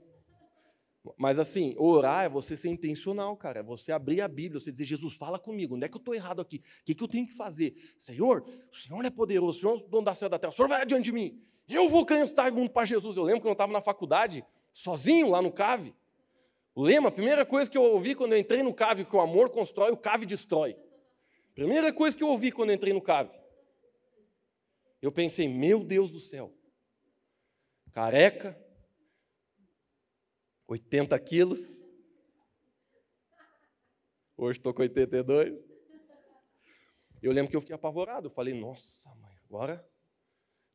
Mas assim, orar é você ser intencional, cara. É você abrir a Bíblia, você dizer, Jesus, fala comigo, onde é que eu estou errado aqui? O que, que eu tenho que fazer? Senhor, o Senhor é poderoso, o Senhor é o dono da céu da terra, o Senhor vai adiante de mim. Eu vou cantar o mundo para Jesus. Eu lembro quando eu estava na faculdade, sozinho lá no CAVE. O lema, a primeira coisa que eu ouvi quando eu entrei no CAVE, que o amor constrói, o CAVE destrói. Primeira coisa que eu ouvi quando eu entrei no CAVE. Eu pensei, meu Deus do céu, careca, 80 quilos. Hoje estou com 82. Eu lembro que eu fiquei apavorado. Eu falei, nossa, mãe, agora.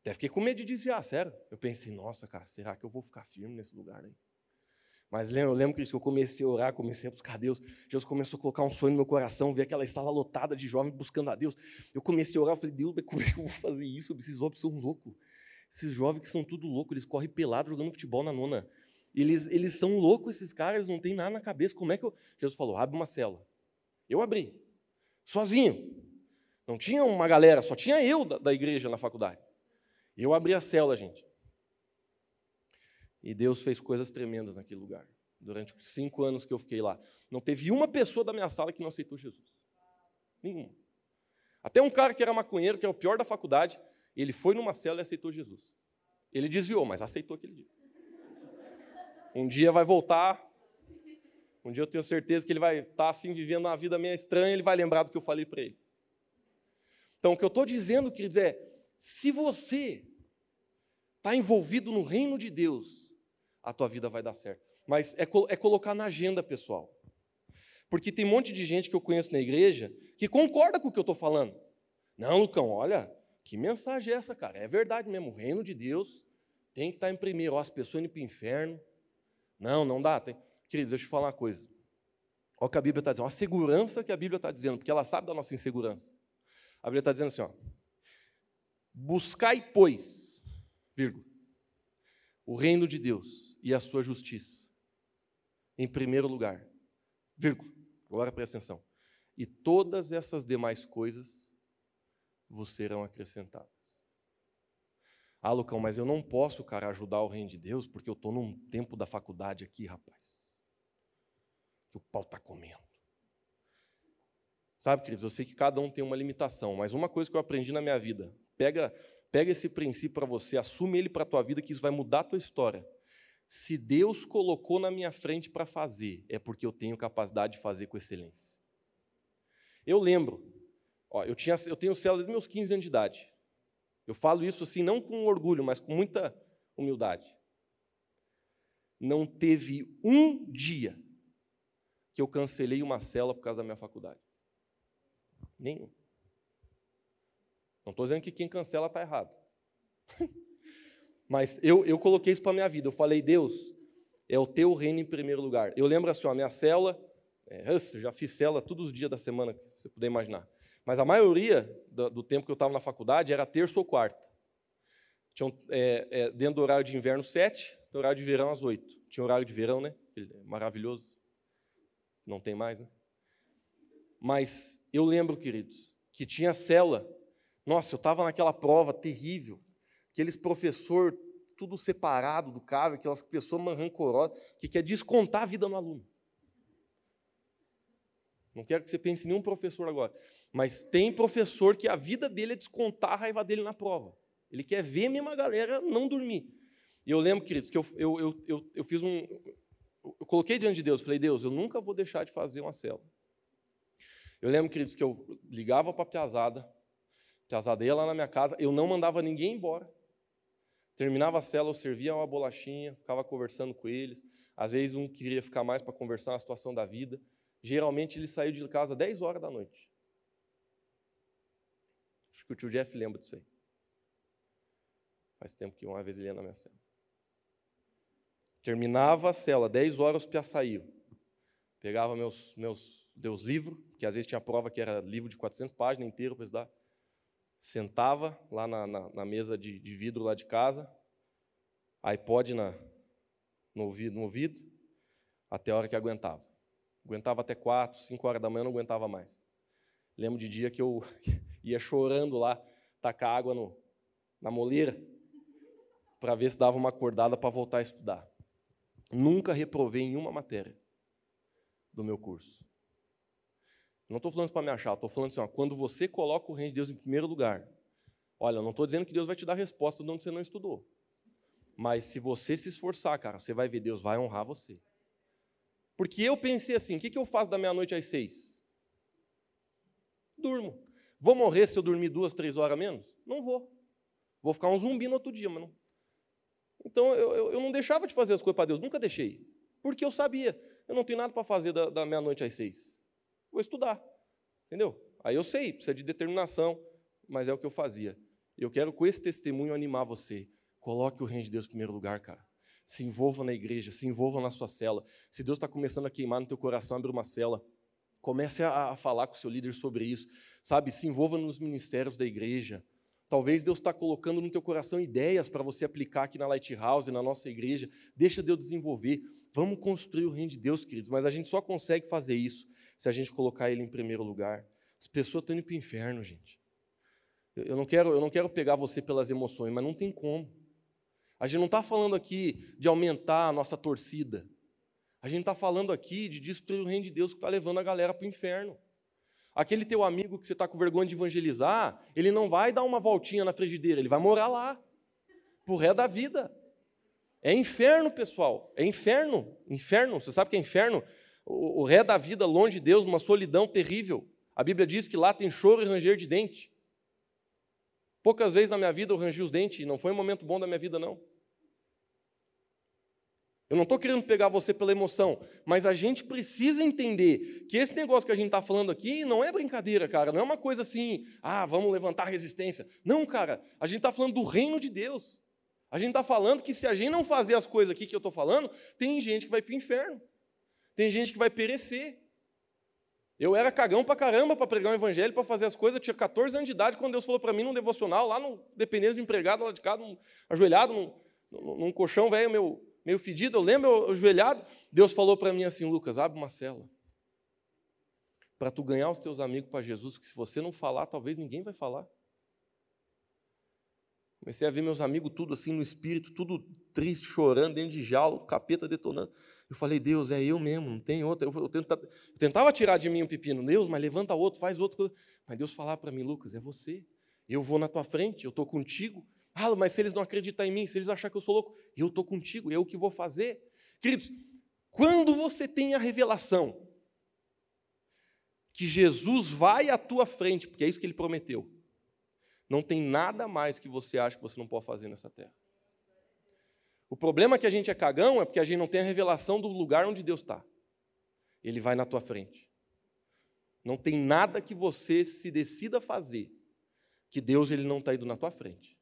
Até fiquei com medo de desviar, sério. Eu pensei, nossa, cara, será que eu vou ficar firme nesse lugar aí? Mas eu lembro que eu comecei a orar, comecei a buscar Deus. Deus começou a colocar um sonho no meu coração, ver aquela sala lotada de jovens buscando a Deus. Eu comecei a orar, falei, Deus, como é que eu vou fazer isso? Esses jovens são loucos. Esses jovens que são tudo loucos, eles correm pelado jogando futebol na nona. Eles, eles são loucos, esses caras, não tem nada na cabeça. Como é que eu. Jesus falou: abre uma cela. Eu abri, sozinho. Não tinha uma galera, só tinha eu da, da igreja na faculdade. Eu abri a cela, gente. E Deus fez coisas tremendas naquele lugar. Durante os cinco anos que eu fiquei lá. Não teve uma pessoa da minha sala que não aceitou Jesus. Nenhuma. Até um cara que era maconheiro, que é o pior da faculdade, ele foi numa cela e aceitou Jesus. Ele desviou, mas aceitou aquele dia. Um dia vai voltar. Um dia eu tenho certeza que ele vai estar tá, assim vivendo uma vida meio estranha, ele vai lembrar do que eu falei para ele. Então, o que eu estou dizendo, queridos, é: se você está envolvido no reino de Deus, a tua vida vai dar certo. Mas é, é colocar na agenda, pessoal. Porque tem um monte de gente que eu conheço na igreja que concorda com o que eu estou falando. Não, Lucão, olha, que mensagem é essa, cara? É verdade mesmo, o reino de Deus tem que estar tá em primeiro. Ó, as pessoas indo para o inferno, não, não dá. Tem... Queridos, deixa eu te falar uma coisa. Olha o que a Bíblia está dizendo, uma segurança que a Bíblia está dizendo, porque ela sabe da nossa insegurança. A Bíblia está dizendo assim: ó, Buscai, pois, o reino de Deus e a sua justiça, em primeiro lugar, agora presta atenção, e todas essas demais coisas vos serão acrescentadas. Ah, Lucão, mas eu não posso, cara, ajudar o reino de Deus porque eu estou num tempo da faculdade aqui, rapaz. Que o pau está comendo. Sabe, queridos, eu sei que cada um tem uma limitação, mas uma coisa que eu aprendi na minha vida, pega, pega esse princípio para você, assume ele para a tua vida, que isso vai mudar a tua história. Se Deus colocou na minha frente para fazer, é porque eu tenho capacidade de fazer com excelência. Eu lembro, ó, eu, tinha, eu tenho célula desde meus 15 anos de idade. Eu falo isso assim, não com orgulho, mas com muita humildade. Não teve um dia que eu cancelei uma célula por causa da minha faculdade. Nenhum. Não estou dizendo que quem cancela está errado. Mas eu, eu coloquei isso para a minha vida. Eu falei, Deus, é o teu reino em primeiro lugar. Eu lembro assim, a minha célula, é, já fiz célula todos os dias da semana, que você puder imaginar. Mas a maioria do, do tempo que eu estava na faculdade era terça ou quarta. Tinha, é, é, dentro do horário de inverno, sete, no horário de verão, às oito. Tinha horário de verão, né? Maravilhoso. Não tem mais, né? Mas eu lembro, queridos, que tinha célula. Nossa, eu estava naquela prova terrível. Aqueles professor tudo separado do cara, aquelas pessoas rancorosas, que quer descontar a vida no aluno. Não quero que você pense em nenhum professor agora. Mas tem professor que a vida dele é descontar a raiva dele na prova. Ele quer ver a galera não dormir. E eu lembro, queridos, que eu, eu, eu, eu, eu fiz um. Eu coloquei diante de Deus, falei, Deus, eu nunca vou deixar de fazer uma célula. Eu lembro, queridos, que eu ligava para a Piazada, Piazada ia lá na minha casa, eu não mandava ninguém embora. Terminava a célula, eu servia uma bolachinha, ficava conversando com eles. Às vezes um queria ficar mais para conversar a situação da vida. Geralmente ele saiu de casa 10 horas da noite. Acho que o tio Jeff lembra disso aí. Faz tempo que uma vez ele ia na minha cela. Terminava a cela, 10 horas o Pia saiu. Pegava meus, meus, meus livros, que às vezes tinha prova que era livro de 400 páginas inteiro para estudar. Sentava lá na, na, na mesa de, de, vidro lá de casa, iPod na, no, ouvido, no ouvido, até a hora que aguentava. Aguentava até 4, 5 horas da manhã, não aguentava mais. Lembro de dia que eu ia chorando lá, tacar água no, na moleira, para ver se dava uma acordada para voltar a estudar. Nunca reprovei em uma matéria do meu curso. Não estou falando isso para me achar, estou falando assim, ó, quando você coloca o reino de Deus em primeiro lugar, olha, não estou dizendo que Deus vai te dar resposta de onde você não estudou. Mas se você se esforçar, cara, você vai ver, Deus vai honrar você. Porque eu pensei assim, o que, que eu faço da meia-noite às seis? Durmo. Vou morrer se eu dormir duas, três horas menos? Não vou. Vou ficar um zumbi no outro dia, mas não. Então eu, eu, eu não deixava de fazer as coisas para Deus, nunca deixei. Porque eu sabia, eu não tenho nada para fazer da, da meia-noite às seis. Vou estudar. Entendeu? Aí eu sei, precisa de determinação, mas é o que eu fazia. Eu quero com esse testemunho animar você. Coloque o reino de Deus em primeiro lugar, cara. Se envolva na igreja, se envolva na sua cela. Se Deus está começando a queimar no teu coração, abre uma cela. Comece a, falar com o seu líder sobre isso. Sabe, se envolva nos ministérios da igreja. Talvez Deus está colocando no teu coração ideias para você aplicar aqui na Lighthouse, na nossa igreja. Deixa Deus desenvolver. Vamos construir o reino de Deus, queridos. Mas a gente só consegue fazer isso se a gente colocar Ele em primeiro lugar. As pessoas estão indo para o inferno, gente. Eu não, quero, eu não quero pegar você pelas emoções, mas não tem como. A gente não está falando aqui de aumentar a nossa torcida. A gente está falando aqui de destruir o reino de Deus que está levando a galera para o inferno. Aquele teu amigo que você está com vergonha de evangelizar, ele não vai dar uma voltinha na frigideira, ele vai morar lá, por ré da vida. É inferno, pessoal, é inferno. Inferno, você sabe que é inferno? O, o ré da vida longe de Deus, uma solidão terrível. A Bíblia diz que lá tem choro e ranger de dente. Poucas vezes na minha vida eu rangi os dentes, não foi um momento bom da minha vida, não. Eu não estou querendo pegar você pela emoção, mas a gente precisa entender que esse negócio que a gente está falando aqui não é brincadeira, cara. Não é uma coisa assim, ah, vamos levantar resistência. Não, cara, a gente está falando do reino de Deus. A gente está falando que se a gente não fazer as coisas aqui que eu estou falando, tem gente que vai para o inferno. Tem gente que vai perecer. Eu era cagão pra caramba para pregar o evangelho, para fazer as coisas. Eu tinha 14 anos de idade quando Deus falou para mim num devocional, lá no dependência de empregado, lá de casa, num, ajoelhado num, num, num colchão velho, meio, meio fedido. Eu lembro, eu, ajoelhado. Deus falou para mim assim: Lucas, abre uma cela. Para tu ganhar os teus amigos para Jesus, porque se você não falar, talvez ninguém vai falar. Comecei a ver meus amigos tudo assim no espírito, tudo triste, chorando, dentro de jaula, capeta detonando. Eu falei, Deus, é eu mesmo, não tem outro. Eu, tentava, eu tentava tirar de mim um pepino, Deus, mas levanta outro, faz outro. Mas Deus falava para mim, Lucas, é você. Eu vou na tua frente, eu estou contigo. Ah, mas se eles não acreditarem em mim, se eles acharem que eu sou louco, eu estou contigo, eu que vou fazer. Queridos, quando você tem a revelação que Jesus vai à tua frente, porque é isso que ele prometeu, não tem nada mais que você acha que você não pode fazer nessa terra. O problema é que a gente é cagão é porque a gente não tem a revelação do lugar onde Deus está. Ele vai na tua frente. Não tem nada que você se decida fazer que Deus ele não está indo na tua frente.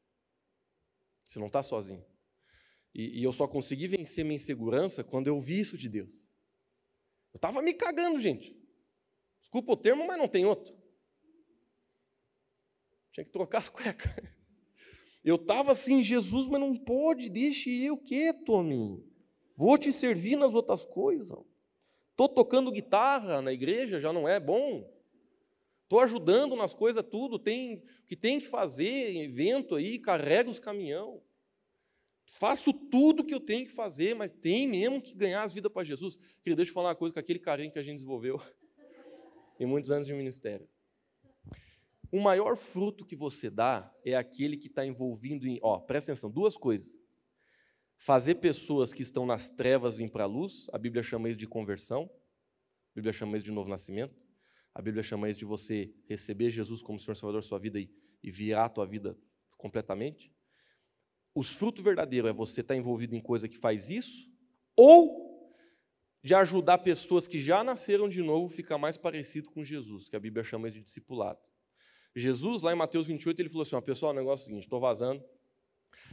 Você não está sozinho. E, e, eu só consegui vencer minha insegurança quando eu vi isso de Deus. Eu estava me cagando, gente. Desculpa o termo, mas não tem outro. Tinha que trocar as cuecas. Eu estava assim, Jesus, mas não pode, deixe eu quieto, mim. Vou te servir nas outras coisas. Estou tocando guitarra na igreja, já não é bom. Estou ajudando nas coisas tudo, tem o que tem que fazer, evento aí, carrega os caminhão. Faço tudo que eu tenho que fazer, mas tem mesmo que ganhar as vidas para Jesus. Queria deixa eu falar uma coisa com aquele carinho que a gente desenvolveu em muitos anos de ministério. O maior fruto que você dá é aquele que está envolvido em. Ó, presta atenção, duas coisas. Fazer pessoas que estão nas trevas vir para a luz, a Bíblia chama isso de conversão, a Bíblia chama isso de novo nascimento, a Bíblia chama isso de você receber Jesus como Senhor Salvador da sua vida e, e virar a tua vida completamente. Os frutos verdadeiros é você estar tá envolvido em coisa que faz isso, ou de ajudar pessoas que já nasceram de novo a ficar mais parecido com Jesus, que a Bíblia chama isso de discipulado. Jesus, lá em Mateus 28, ele falou assim: pessoal, o negócio é o seguinte, estou vazando,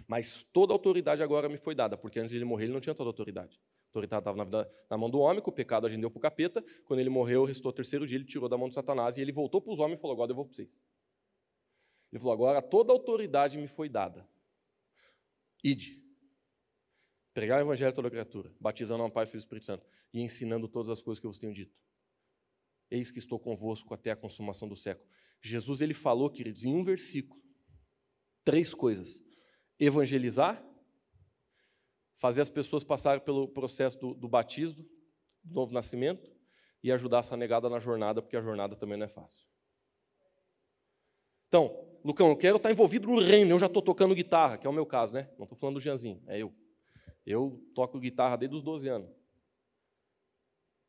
mas toda a autoridade agora me foi dada, porque antes de ele morrer ele não tinha toda a autoridade. Autoridade estava na, na, mão do homem, o pecado a gente deu para o capeta. Quando ele morreu, restou o terceiro dia, ele tirou da mão de Satanás e ele voltou para os homens e falou: agora eu vou para vocês. Ele falou: agora toda a autoridade me foi dada. Ide. Pregar o evangelho a toda criatura, batizando ao Pai, Filho e Espírito Santo e ensinando todas as coisas que eu vos tenho dito. Eis que estou convosco até a consumação do século. Jesus ele falou, queridos, em um versículo, três coisas: evangelizar, fazer as pessoas passarem pelo processo do, do batismo, do novo nascimento, e ajudar essa negada na jornada, porque a jornada também não é fácil. Então, Lucão, eu quero estar envolvido no reino, eu já estou tocando guitarra, que é o meu caso, né? Não estou falando do Janzinho, é eu. Eu toco guitarra desde os 12 anos.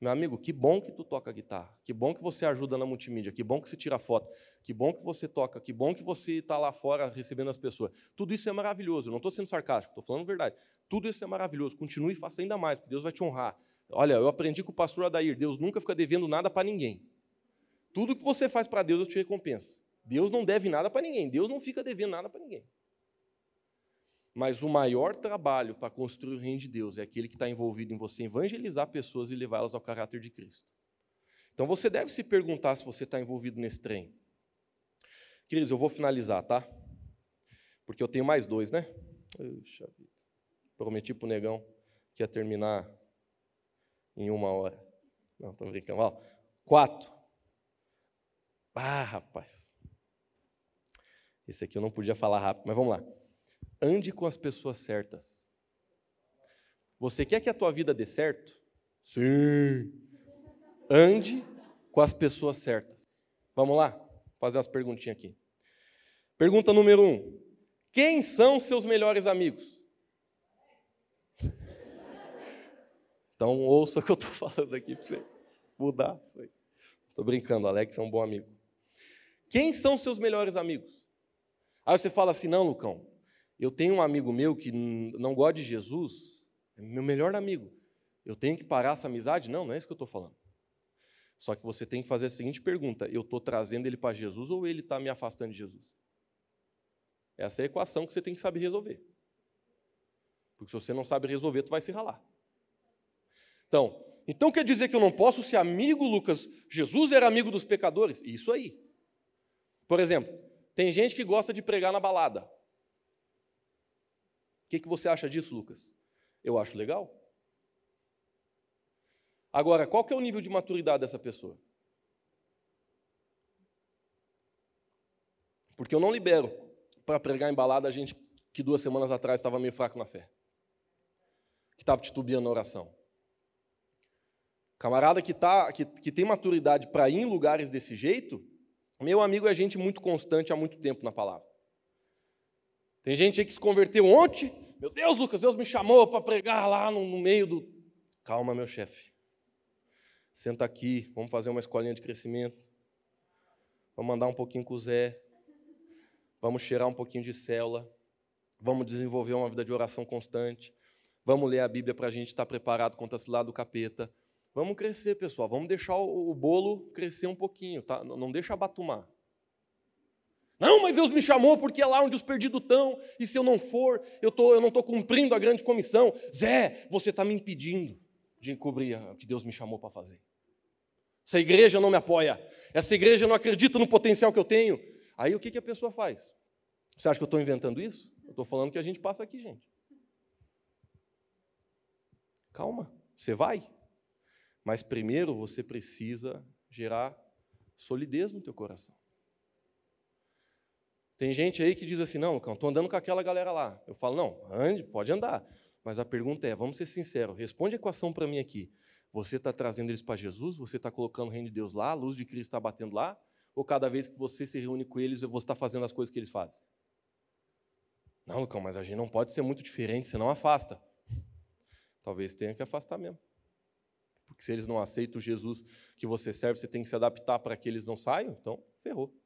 Meu amigo, que bom que tu toca guitarra, que bom que você ajuda na multimídia, que bom que você tira foto, que bom que você toca, que bom que você está lá fora recebendo as pessoas. Tudo isso é maravilhoso, eu não estou sendo sarcástico, estou falando verdade. Tudo isso é maravilhoso, continue e faça ainda mais, porque Deus vai te honrar. Olha, eu aprendi com o pastor Adair, Deus nunca fica devendo nada para ninguém. Tudo que você faz para Deus, eu te recompenso. Deus não deve nada para ninguém, Deus não fica devendo nada para ninguém. Mas o maior trabalho para construir o reino de Deus é aquele que está envolvido em você evangelizar pessoas e levá-las ao caráter de Cristo. Então você deve se perguntar se você está envolvido nesse trem. Queridos, eu vou finalizar, tá? Porque eu tenho mais dois, né? Puxa vida. Prometi para o negão que ia terminar em uma hora. Não, estou brincando. Ó, quatro. Ah, rapaz. Esse aqui eu não podia falar rápido, mas vamos lá. Ande com as pessoas certas. Você quer que a tua vida dê certo? Sim. Ande com as pessoas certas. Vamos lá? Fazer umas perguntinhas aqui. Pergunta número um: Quem são seus melhores amigos? Então ouça o que eu estou falando aqui para você mudar isso aí. Estou brincando, Alex é um bom amigo. Quem são seus melhores amigos? Aí você fala assim, não, Lucão, eu tenho um amigo meu que não gosta de Jesus, é meu melhor amigo. Eu tenho que parar essa amizade? Não, não é isso que eu estou falando. Só que você tem que fazer a seguinte pergunta: eu estou trazendo ele para Jesus ou ele está me afastando de Jesus? Essa é a equação que você tem que saber resolver. Porque se você não sabe resolver, tu vai se ralar. Então, Então quer dizer que eu não posso ser amigo, Lucas? Jesus era amigo dos pecadores? Isso aí. Por exemplo, tem gente que gosta de pregar na balada. Que, que você acha disso, Lucas? Eu acho legal. Agora, qual que é o nível de maturidade dessa pessoa? Porque eu não libero para pregar em balada a gente que duas semanas atrás estava meio fraco na fé, que estava titubeando na oração. Camarada que, tá, que, que tem maturidade para ir em lugares desse jeito, meu amigo é gente muito constante há muito tempo na palavra. Tem gente aí que se converteu ontem. Meu Deus, Lucas, Deus me chamou para pregar lá no, no meio do. Calma, meu chefe. Senta aqui, vamos fazer uma escolinha de crescimento. Vamos andar um pouquinho com o Zé. Vamos cheirar um pouquinho de célula. Vamos desenvolver uma vida de oração constante. Vamos ler a Bíblia para a gente estar preparado contra esse lado do capeta. Vamos crescer, pessoal. Vamos deixar o, o bolo crescer um pouquinho, tá? Não deixa abatumar. Não, mas Deus me chamou porque é lá onde os perdidos estão, e se eu não for, eu, tô, eu não estou cumprindo a grande comissão. Zé, você está me impedindo de encobrir o que Deus me chamou para fazer. Essa igreja não me apoia, essa igreja não acredita no potencial que eu tenho. Aí o que, que a pessoa faz? Você acha que eu estou inventando isso? Eu estou falando que a gente passa aqui, gente. Calma, você vai. Mas primeiro você precisa gerar solidez no teu coração. Tem gente aí que diz assim, não, estou andando com aquela galera lá. Eu falo, não, ande, pode andar. Mas a pergunta é, vamos ser sinceros, responde a equação para mim aqui. Você está trazendo eles para Jesus? Você está colocando o reino de Deus lá? A luz de Cristo está batendo lá? Ou cada vez que você se reúne com eles, você está fazendo as coisas que eles fazem? Não, Lucão, mas a gente não pode ser muito diferente, senão afasta. Talvez tenha que afastar mesmo. Porque se eles não aceitam Jesus que você serve, você tem que se adaptar para que eles não saiam, então ferrou.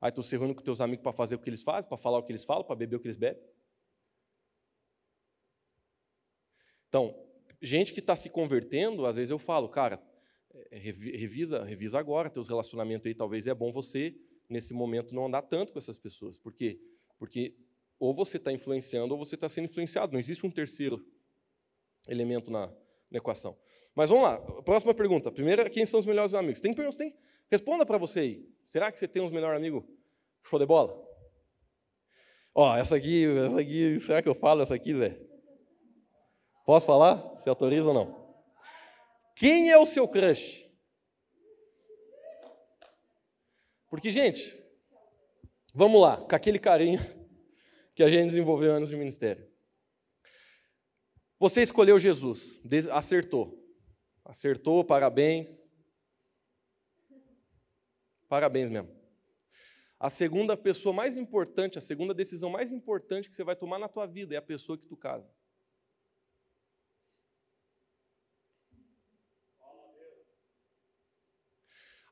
Aí tu se reúne com teus amigos para fazer o que eles fazem, para falar o que eles falam, para beber o que eles bebem. Então, gente que está se convertendo, às vezes eu falo, cara, é, revisa, revisa agora teus relacionamentos aí, talvez é bom você, nesse momento, não andar tanto com essas pessoas. Por quê? Porque ou você está influenciando ou você está sendo influenciado. Não existe um terceiro elemento na, na, equação. Mas vamos lá, próxima pergunta. Primeira, quem são os melhores amigos? Tem, tem? Responda para você aí. Será que você tem uns melhores amigos show de bola? Ó, essa aqui, essa aqui, será que eu falo essa aqui, Zé? Posso falar? Você autoriza ou não? Quem é o seu crush? Porque, gente, vamos lá, com aquele carinho que a gente desenvolveu anos de ministério. Você escolheu Jesus, acertou. Acertou, parabéns. Parabéns mesmo. A segunda pessoa mais importante, a segunda decisão mais importante que você vai tomar na tua vida é a pessoa que tu casa.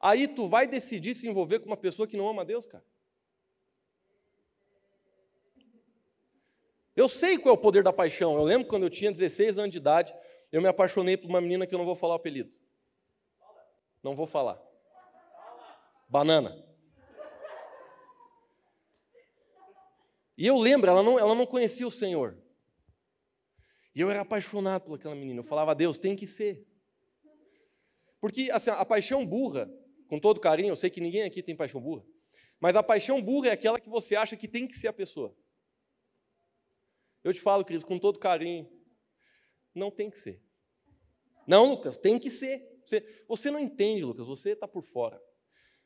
Aí tu vai decidir se envolver com uma pessoa que não ama Deus, cara. Eu sei qual é o poder da paixão. Eu lembro quando eu tinha 16 anos de idade, eu me apaixonei por uma menina que eu não vou falar o apelido. Não vou falar. Banana. E eu lembro, ela não, ela não conhecia o Senhor. E eu era apaixonado por aquela menina. Eu falava, Deus, tem que ser. Porque assim, a paixão burra, com todo carinho, eu sei que ninguém aqui tem paixão burra, mas a paixão burra é aquela que você acha que tem que ser a pessoa. Eu te falo, querido, com todo carinho, não tem que ser. Não, Lucas, tem que ser. Você, você não entende, Lucas, você está por fora.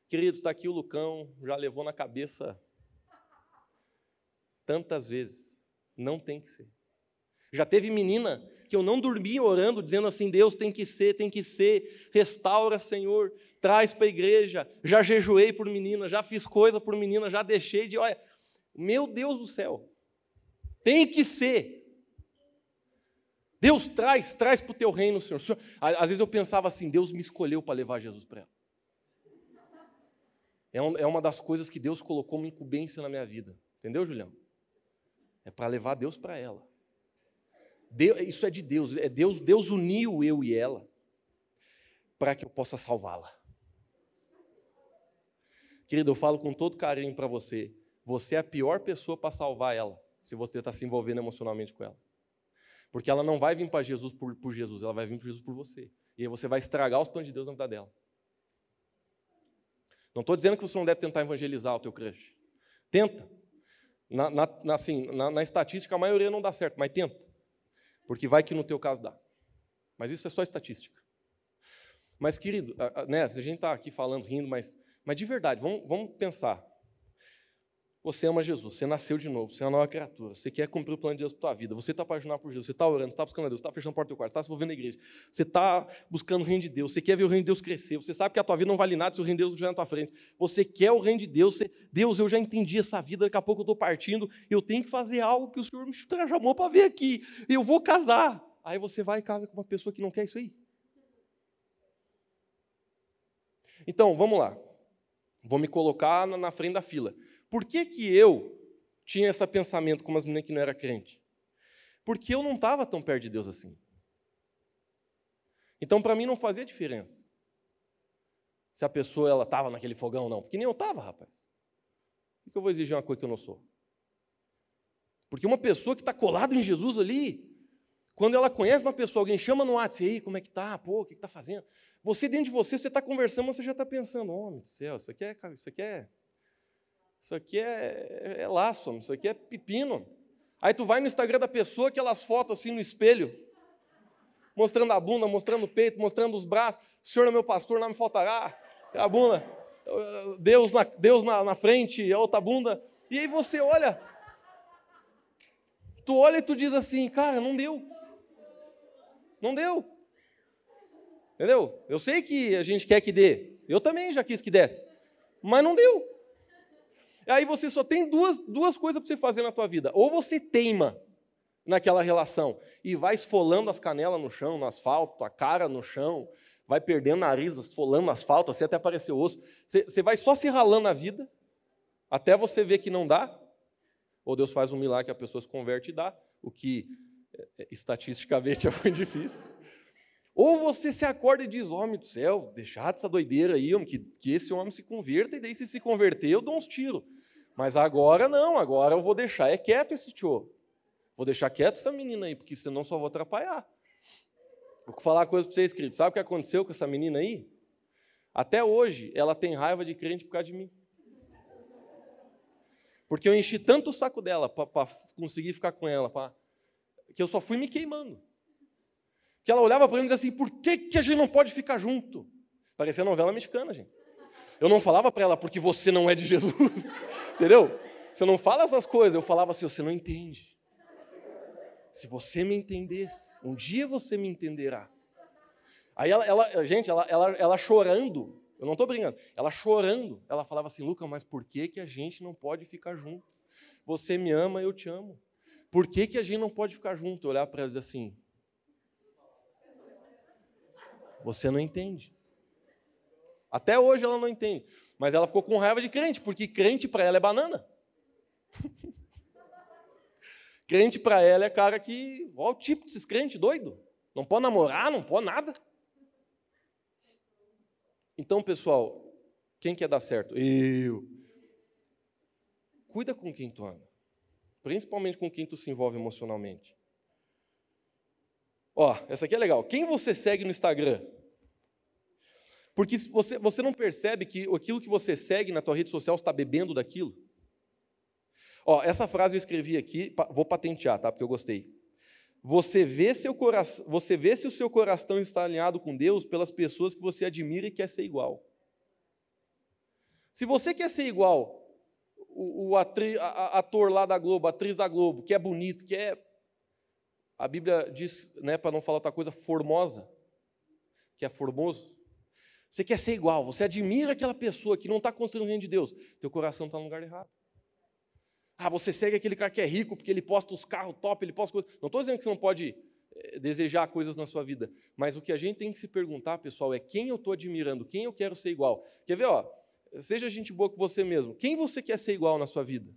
Querido, está aqui o Lucão, já levou na cabeça tantas vezes. Não tem que ser. Já teve menina que eu não dormia orando, dizendo assim: Deus tem que ser, tem que ser, restaura, Senhor, traz para a igreja. Já jejuei por menina, já fiz coisa por menina, já deixei de. Olha, meu Deus do céu, tem que ser. Deus traz, traz para o teu reino. Senhor. Às vezes eu pensava assim: Deus me escolheu para levar Jesus para ela. É, é uma das coisas que Deus colocou uma incumbência na minha vida. Entendeu, Julião? É para levar Deus para ela. Isso é de Deus. É Deus, Deus uniu eu e ela para que eu possa salvá-la. Querido, eu falo com todo carinho para você. Você é a pior pessoa para salvar ela, se você está se envolvendo emocionalmente com ela. Porque ela não vai vir para Jesus por, por, Jesus, ela vai vir para Jesus por você. E aí você vai estragar os planos de Deus na vida dela. Não estou dizendo que você não deve tentar evangelizar o teu crush. Tenta. Na, na, assim, na, na estatística, a maioria não dá certo, mas tenta. Porque vai que no teu caso dá. Mas isso é só estatística. Mas, querido, né, a gente está aqui falando, rindo, mas, mas de verdade, vamos, vamos pensar. Você ama Jesus, você nasceu de novo, você é uma nova criatura, você quer cumprir o plano de Deus para a tua vida, você está apaixonado por Jesus, você está orando, você está buscando a Deus, você está fechando a porta do quarto, você está se envolvendo na igreja, você está buscando o reino de Deus, você quer ver o reino de Deus crescer, você sabe que a tua vida não vale nada se o reino de Deus não estiver na tua frente, você quer o reino de Deus, você, Deus, eu já entendi essa vida, daqui a pouco eu estou partindo, eu tenho que fazer algo que o Senhor me chamou para ver aqui, eu vou casar. Aí você vai e casa com uma pessoa que não quer isso aí. Então, vamos lá. Vou me colocar na frente da fila. Por que, que eu tinha esse pensamento como as meninas que não era crente? Porque eu não estava tão perto de Deus assim. Então, para mim, não fazia diferença se a pessoa ela estava naquele fogão ou não. Porque nem eu estava, rapaz. Por que eu vou exigir uma coisa que eu não sou? Porque uma pessoa que está colada em Jesus ali, quando ela conhece uma pessoa, alguém chama no WhatsApp, aí, como é que tá? Pô, o que está fazendo? Você dentro de você, você está conversando, você já está pensando, homem do céu, isso aqui é, isso aqui é isso aqui é, é laço, isso aqui é pepino. Aí tu vai no Instagram da pessoa, aquelas fotos assim no espelho, mostrando a bunda, mostrando o peito, mostrando os braços. O Senhor é meu pastor, não me faltará. A bunda, Deus na, Deus na, na frente, a outra bunda. E aí você olha, tu olha e tu diz assim, cara, não deu. Não deu. Entendeu? Eu sei que a gente quer que dê. Eu também já quis que desse. Mas não deu. Aí você só tem duas, duas coisas para você fazer na tua vida. Ou você teima naquela relação e vai esfolando as canelas no chão, no asfalto, a cara no chão, vai perdendo nariz, esfolando asfalto, assim até aparecer osso. Você, você vai só se ralando na vida, até você ver que não dá, ou Deus faz um milagre a pessoa se converte e dá, o que é, estatisticamente é muito difícil. Ou você se acorda e diz, homem do céu, deixar essa doideira aí, homem, que, que esse homem se converta, e daí se se converter eu dou uns tiros. Mas agora não, agora eu vou deixar é quieto esse tio. Vou deixar quieto essa menina aí, porque senão só vou atrapalhar. Vou falar uma coisa para vocês, queridos. Sabe o que aconteceu com essa menina aí? Até hoje, ela tem raiva de crente por causa de mim. Porque eu enchi tanto o saco dela para conseguir ficar com ela, pra, que eu só fui me queimando. Que ela olhava para mim e dizia assim: por que, que a gente não pode ficar junto? Parecia novela mexicana, gente. Eu não falava para ela porque você não é de Jesus, entendeu? Você não fala essas coisas. Eu falava assim: você não entende. Se você me entendesse, um dia você me entenderá. Aí ela, ela gente, ela, ela, ela chorando, eu não estou brincando, ela chorando, ela falava assim: Luca, mas por que, que a gente não pode ficar junto? Você me ama, eu te amo. Por que, que a gente não pode ficar junto? Eu olhava para ela e dizer assim: você não entende. Até hoje ela não entende. Mas ela ficou com raiva de crente, porque crente para ela é banana. crente para ela é cara que. Olha o tipo desses crentes doido. Não pode namorar, não pode nada. Então, pessoal, quem quer dar certo? Eu. Cuida com quem tu anda. Principalmente com quem tu se envolve emocionalmente. Ó, essa aqui é legal. Quem você segue no Instagram? Porque você, você não percebe que aquilo que você segue na tua rede social está bebendo daquilo? Ó, essa frase eu escrevi aqui, vou patentear, tá? Porque eu gostei. Você vê, seu coração, você vê se o seu coração está alinhado com Deus pelas pessoas que você admira e quer ser igual. Se você quer ser igual o, o atri, a, ator lá da Globo, atriz da Globo, que é bonito, que é. A Bíblia diz, né, para não falar outra coisa, formosa, que é formoso. Você quer ser igual, você admira aquela pessoa que não está construindo o reino de Deus, teu coração está no lugar errado. Ah, você segue aquele cara que é rico porque ele posta os carros top, ele posta coisas. Não estou dizendo que você não pode eh, desejar coisas na sua vida, mas o que a gente tem que se perguntar, pessoal, é quem eu estou admirando, quem eu quero ser igual. Quer ver, ó? Seja gente boa com você mesmo. Quem você quer ser igual na sua vida?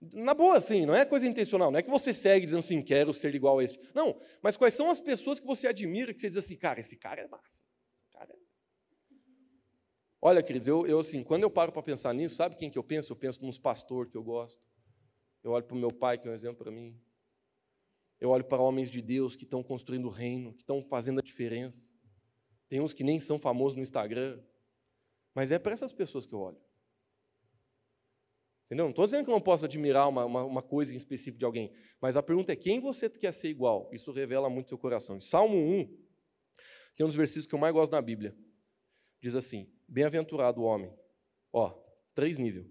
Na boa, assim, não é coisa intencional, não é que você segue dizendo assim, quero ser igual a esse. Não, mas quais são as pessoas que você admira que você diz assim, cara, esse cara é massa. Olha, queridos, eu, eu assim, quando eu paro para pensar nisso, sabe quem que eu penso? Eu penso nos pastores que eu gosto. Eu olho para o meu pai, que é um exemplo para mim. Eu olho para homens de Deus que estão construindo o reino, que estão fazendo a diferença. Tem uns que nem são famosos no Instagram. Mas é para essas pessoas que eu olho. Entendeu? Não estou dizendo que eu não posso admirar uma, uma, uma, coisa em específico de alguém, mas a pergunta é quem você quer ser igual? Isso revela muito seu coração. Em Salmo 1, que é um dos versículos que eu mais gosto na Bíblia, diz assim: Bem-aventurado o homem. Ó, três níveis.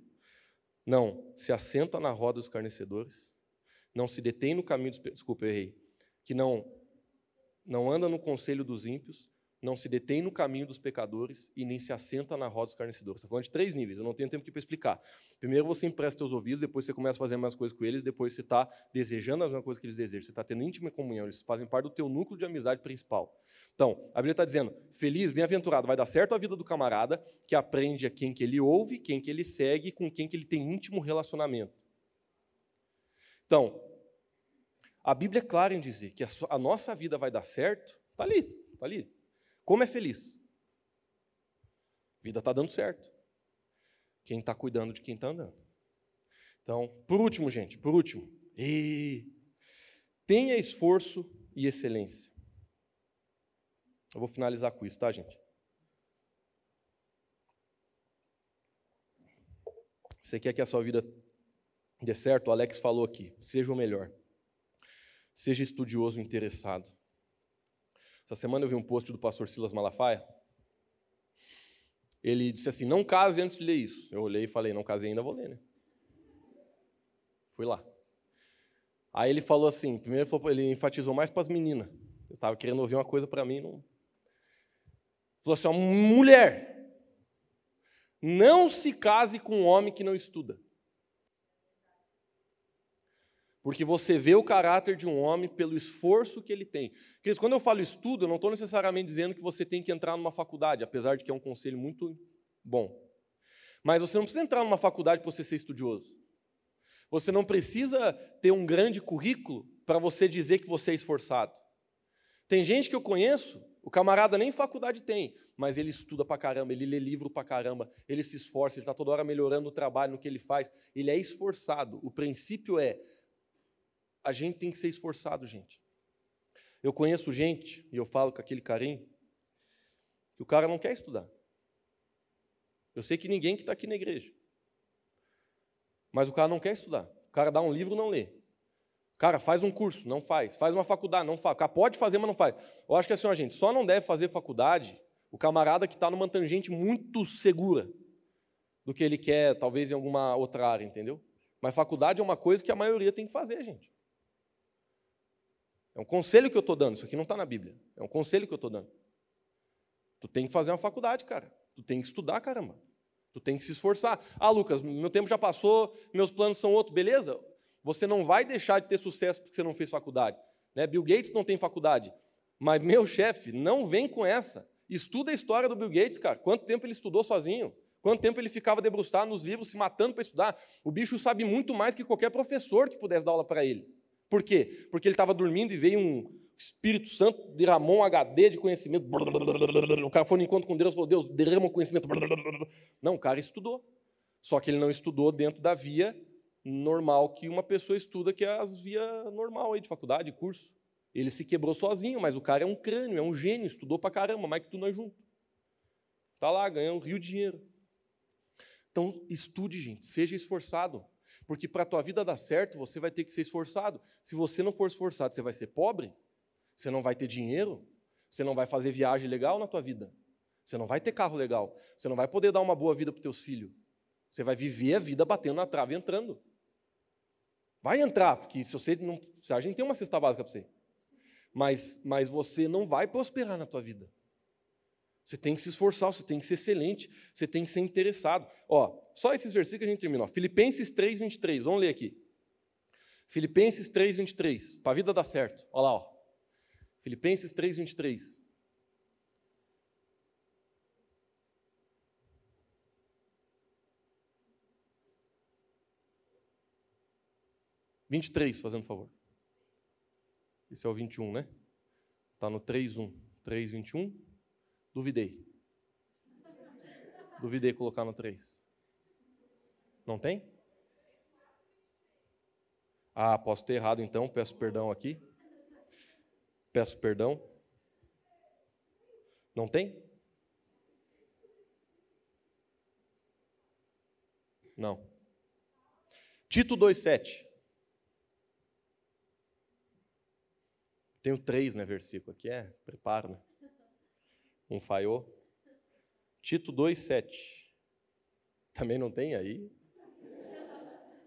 Não se assenta na roda dos carnecedores, não se detém no caminho dos. Desculpa, eu errei. Que não, não anda no conselho dos ímpios, não se detém no caminho dos pecadores e nem se assenta na roda dos carnecedores. Está falando de três níveis, eu não tenho tempo aqui para explicar. Primeiro você empresta seus ouvidos, depois você começa a fazer mais coisas com eles, depois você está desejando a mesma coisa que eles desejam, você está tendo íntima comunhão, eles fazem parte do teu núcleo de amizade principal. Então, a Bíblia está dizendo, feliz, bem-aventurado, vai dar certo a vida do camarada que aprende a quem que ele ouve, quem que ele segue, com quem que ele tem íntimo relacionamento. Então, a Bíblia é clara em dizer que a, nossa vida vai dar certo, está ali, está ali, como é feliz? A vida está dando certo. Quem está cuidando de quem está andando. Então, por último, gente, por último, e... tenha esforço e excelência. Eu vou finalizar com isso, tá, gente? Você quer que a sua vida dê certo? O Alex falou aqui. Seja o melhor. Seja estudioso interessado. Essa semana eu vi um post do pastor Silas Malafaia. Ele disse assim: Não case antes de ler isso. Eu olhei e falei: Não casei ainda, vou ler, né? Fui lá. Aí ele falou assim: primeiro ele enfatizou mais para as meninas. Eu estava querendo ouvir uma coisa para mim. Não... Falou assim: mulher, não se case com um homem que não estuda. Porque você vê o caráter de um homem pelo esforço que ele tem. Queridos, quando eu falo estudo, eu não estou necessariamente dizendo que você tem que entrar numa faculdade, apesar de que é um conselho muito bom. Mas você não precisa entrar numa faculdade para você ser estudioso. Você não precisa ter um grande currículo para você dizer que você é esforçado. Tem gente que eu conheço, o camarada nem faculdade tem, mas ele estuda para caramba, ele lê livro para caramba, ele se esforça, ele está toda hora melhorando o trabalho, no que ele faz. Ele é esforçado. O princípio é a gente tem que ser esforçado, gente. Eu conheço gente, e eu falo com aquele carinho, que o cara não quer estudar. Eu sei que ninguém que está aqui na igreja. Mas o cara não quer estudar. O cara dá um livro, não lê. O cara faz um curso, não faz. Faz uma faculdade, não faz. O cara pode fazer, mas não faz. Eu acho que assim, ó, gente, só não deve fazer faculdade o camarada que está numa tangente muito segura do que ele quer, talvez em alguma outra área, entendeu? Mas faculdade é uma coisa que a maioria tem que fazer, gente. É um conselho que eu estou dando, isso aqui não está na Bíblia. É um conselho que eu estou dando. Tu tem que fazer uma faculdade, cara. Tu tem que estudar, caramba. Tu tem que se esforçar. Ah, Lucas, meu tempo já passou, meus planos são outros. Beleza, você não vai deixar de ter sucesso porque você não fez faculdade. Né? Bill Gates não tem faculdade. Mas meu chefe, não vem com essa. Estuda a história do Bill Gates, cara. Quanto tempo ele estudou sozinho? Quanto tempo ele ficava debruçado nos livros, se matando para estudar? O bicho sabe muito mais que qualquer professor que pudesse dar aula para ele. Por quê? Porque ele estava dormindo e veio um Espírito Santo, derramou um HD de conhecimento. O cara foi no encontro com Deus e falou: Deus, derrama o conhecimento. Não, o cara estudou. Só que ele não estudou dentro da via normal que uma pessoa estuda, que é as via normal aí de faculdade, curso. Ele se quebrou sozinho, mas o cara é um crânio, é um gênio, estudou pra caramba, mais que tu nós junto. Tá lá, ganha um rio de dinheiro. Então, estude, gente, seja esforçado. Porque para a tua vida dar certo, você vai ter que ser esforçado. Se você não for esforçado, você vai ser pobre, você não vai ter dinheiro, você não vai fazer viagem legal na tua vida, você não vai ter carro legal, você não vai poder dar uma boa vida para os teus filhos. Você vai viver a vida batendo na trave e entrando. Vai entrar, porque se você não. A gente tem uma cesta básica para você. Mas, mas você não vai prosperar na tua vida. Você tem que se esforçar, você tem que ser excelente, você tem que ser interessado. Ó, só esses versículos que a gente termina. Filipenses 3, 23. Vamos ler aqui. Filipenses 3, 23. Para a vida dar certo. Olha lá, ó. Filipenses 3, 23. Vinte e três, fazendo favor. Esse é o 21, né? Está no 3, 1. 3, 21. Duvidei. Duvidei colocar no 3. Não tem? Ah, posso ter errado então, peço perdão aqui. Peço perdão. Não tem? Não. Tito 2,7. Tenho três, né, versículo aqui, é, preparo, né? Falhou. Tito 2,7. Também não tem aí?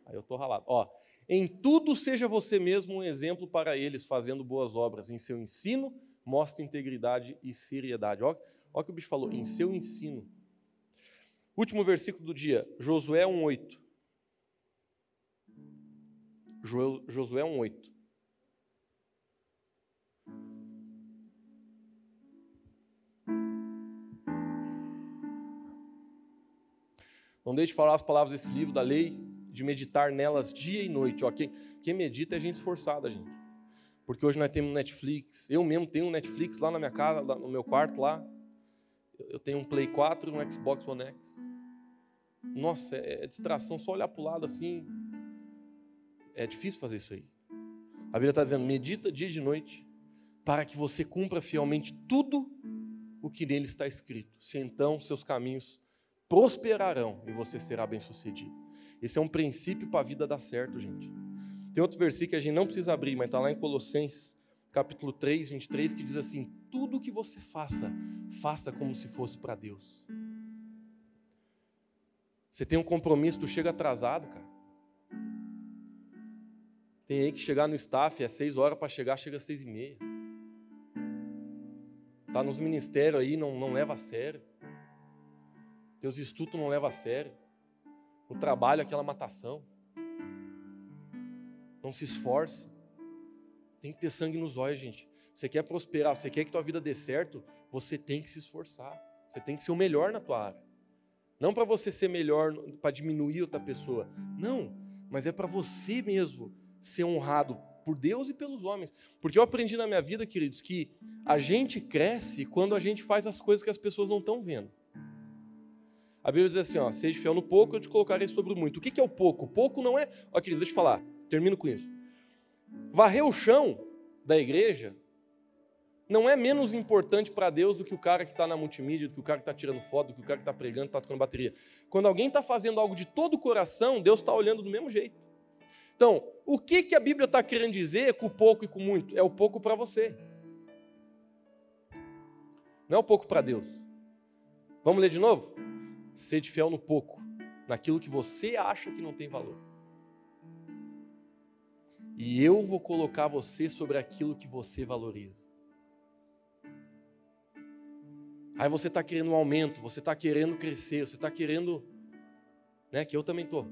Aí eu estou ralado. Ó, em tudo seja você mesmo um exemplo para eles, fazendo boas obras. Em seu ensino, mostre integridade e seriedade. Ó, ó que o bicho falou, em seu ensino. Último versículo do dia, Josué 1,8. Josué 1,8. Não deixe de falar as palavras desse livro, da lei, de meditar nelas dia e noite. Ó, quem, quem medita é gente esforçada, gente. Porque hoje nós temos Netflix. Eu mesmo tenho um Netflix lá na minha casa, lá no meu quarto lá. Eu tenho um Play 4 e um Xbox One X. Nossa, é, é distração, só olhar para o lado assim. É difícil fazer isso aí. A Bíblia está dizendo: medita dia e de noite, para que você cumpra fielmente tudo o que nele está escrito. Se então seus caminhos prosperarão e você será bem-sucedido. Esse é um princípio para a vida dar certo, gente. Tem outro versículo que a gente não precisa abrir, mas está lá em Colossenses, capítulo 3, 23, que diz assim: Tudo que você faça, faça como se fosse para Deus. Você tem um compromisso, tu chega atrasado, cara. Tem aí que chegar no staff, é seis horas para chegar, chega às seis e meia. Tá nos ministérios aí, não, não leva a sério. Teus estudos não leva a sério. O trabalho é aquela matação. Não se esforce. Tem que ter sangue nos olhos, gente. Você quer prosperar, você quer que tua vida dê certo, você tem que se esforçar. Você tem que ser o melhor na tua área. Não para você ser melhor, para diminuir outra pessoa. Não, mas é para você mesmo ser honrado por Deus e pelos homens. Porque eu aprendi na minha vida, queridos, que a gente cresce quando a gente faz as coisas que as pessoas não estão vendo. A Bíblia diz assim: ó, seja fiel no pouco, eu te colocarei sobre o muito. O que é o pouco? O pouco não é. Ó, queridos, deixa eu falar, termino com isso. Varrer o chão da igreja não é menos importante para Deus do que o cara que está na multimídia, do que o cara que está tirando foto, do que o cara que está pregando, está tocando bateria. Quando alguém está fazendo algo de todo o coração, Deus está olhando do mesmo jeito. Então, o que, que a Bíblia está querendo dizer com pouco e com muito? É o pouco para você. Não é o pouco para Deus. Vamos ler de novo? Sede fiel no pouco, naquilo que você acha que não tem valor. E eu vou colocar você sobre aquilo que você valoriza. Aí você está querendo um aumento, você está querendo crescer, você está querendo, né? Que eu também estou.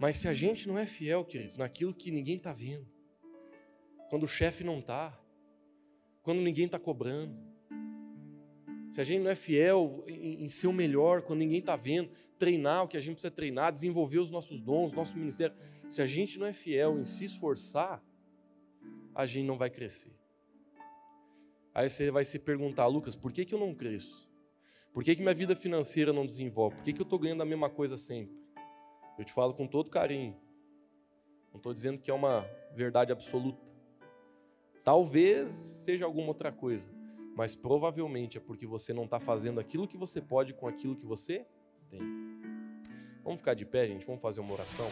Mas se a gente não é fiel, queridos, naquilo que ninguém está vendo, quando o chefe não está, quando ninguém está cobrando, se a gente não é fiel em, em ser o melhor quando ninguém está vendo, treinar o que a gente precisa treinar, desenvolver os nossos dons, nosso ministério, se a gente não é fiel em se esforçar, a gente não vai crescer. Aí você vai se perguntar, Lucas, por que, que eu não cresço? Por que, que minha vida financeira não desenvolve? Por que, que eu estou ganhando a mesma coisa sempre? Eu te falo com todo carinho. Não estou dizendo que é uma verdade absoluta. Talvez seja alguma outra coisa mas provavelmente é porque você não está fazendo aquilo que você pode com aquilo que você tem. Vamos ficar de pé, gente? Vamos fazer uma oração?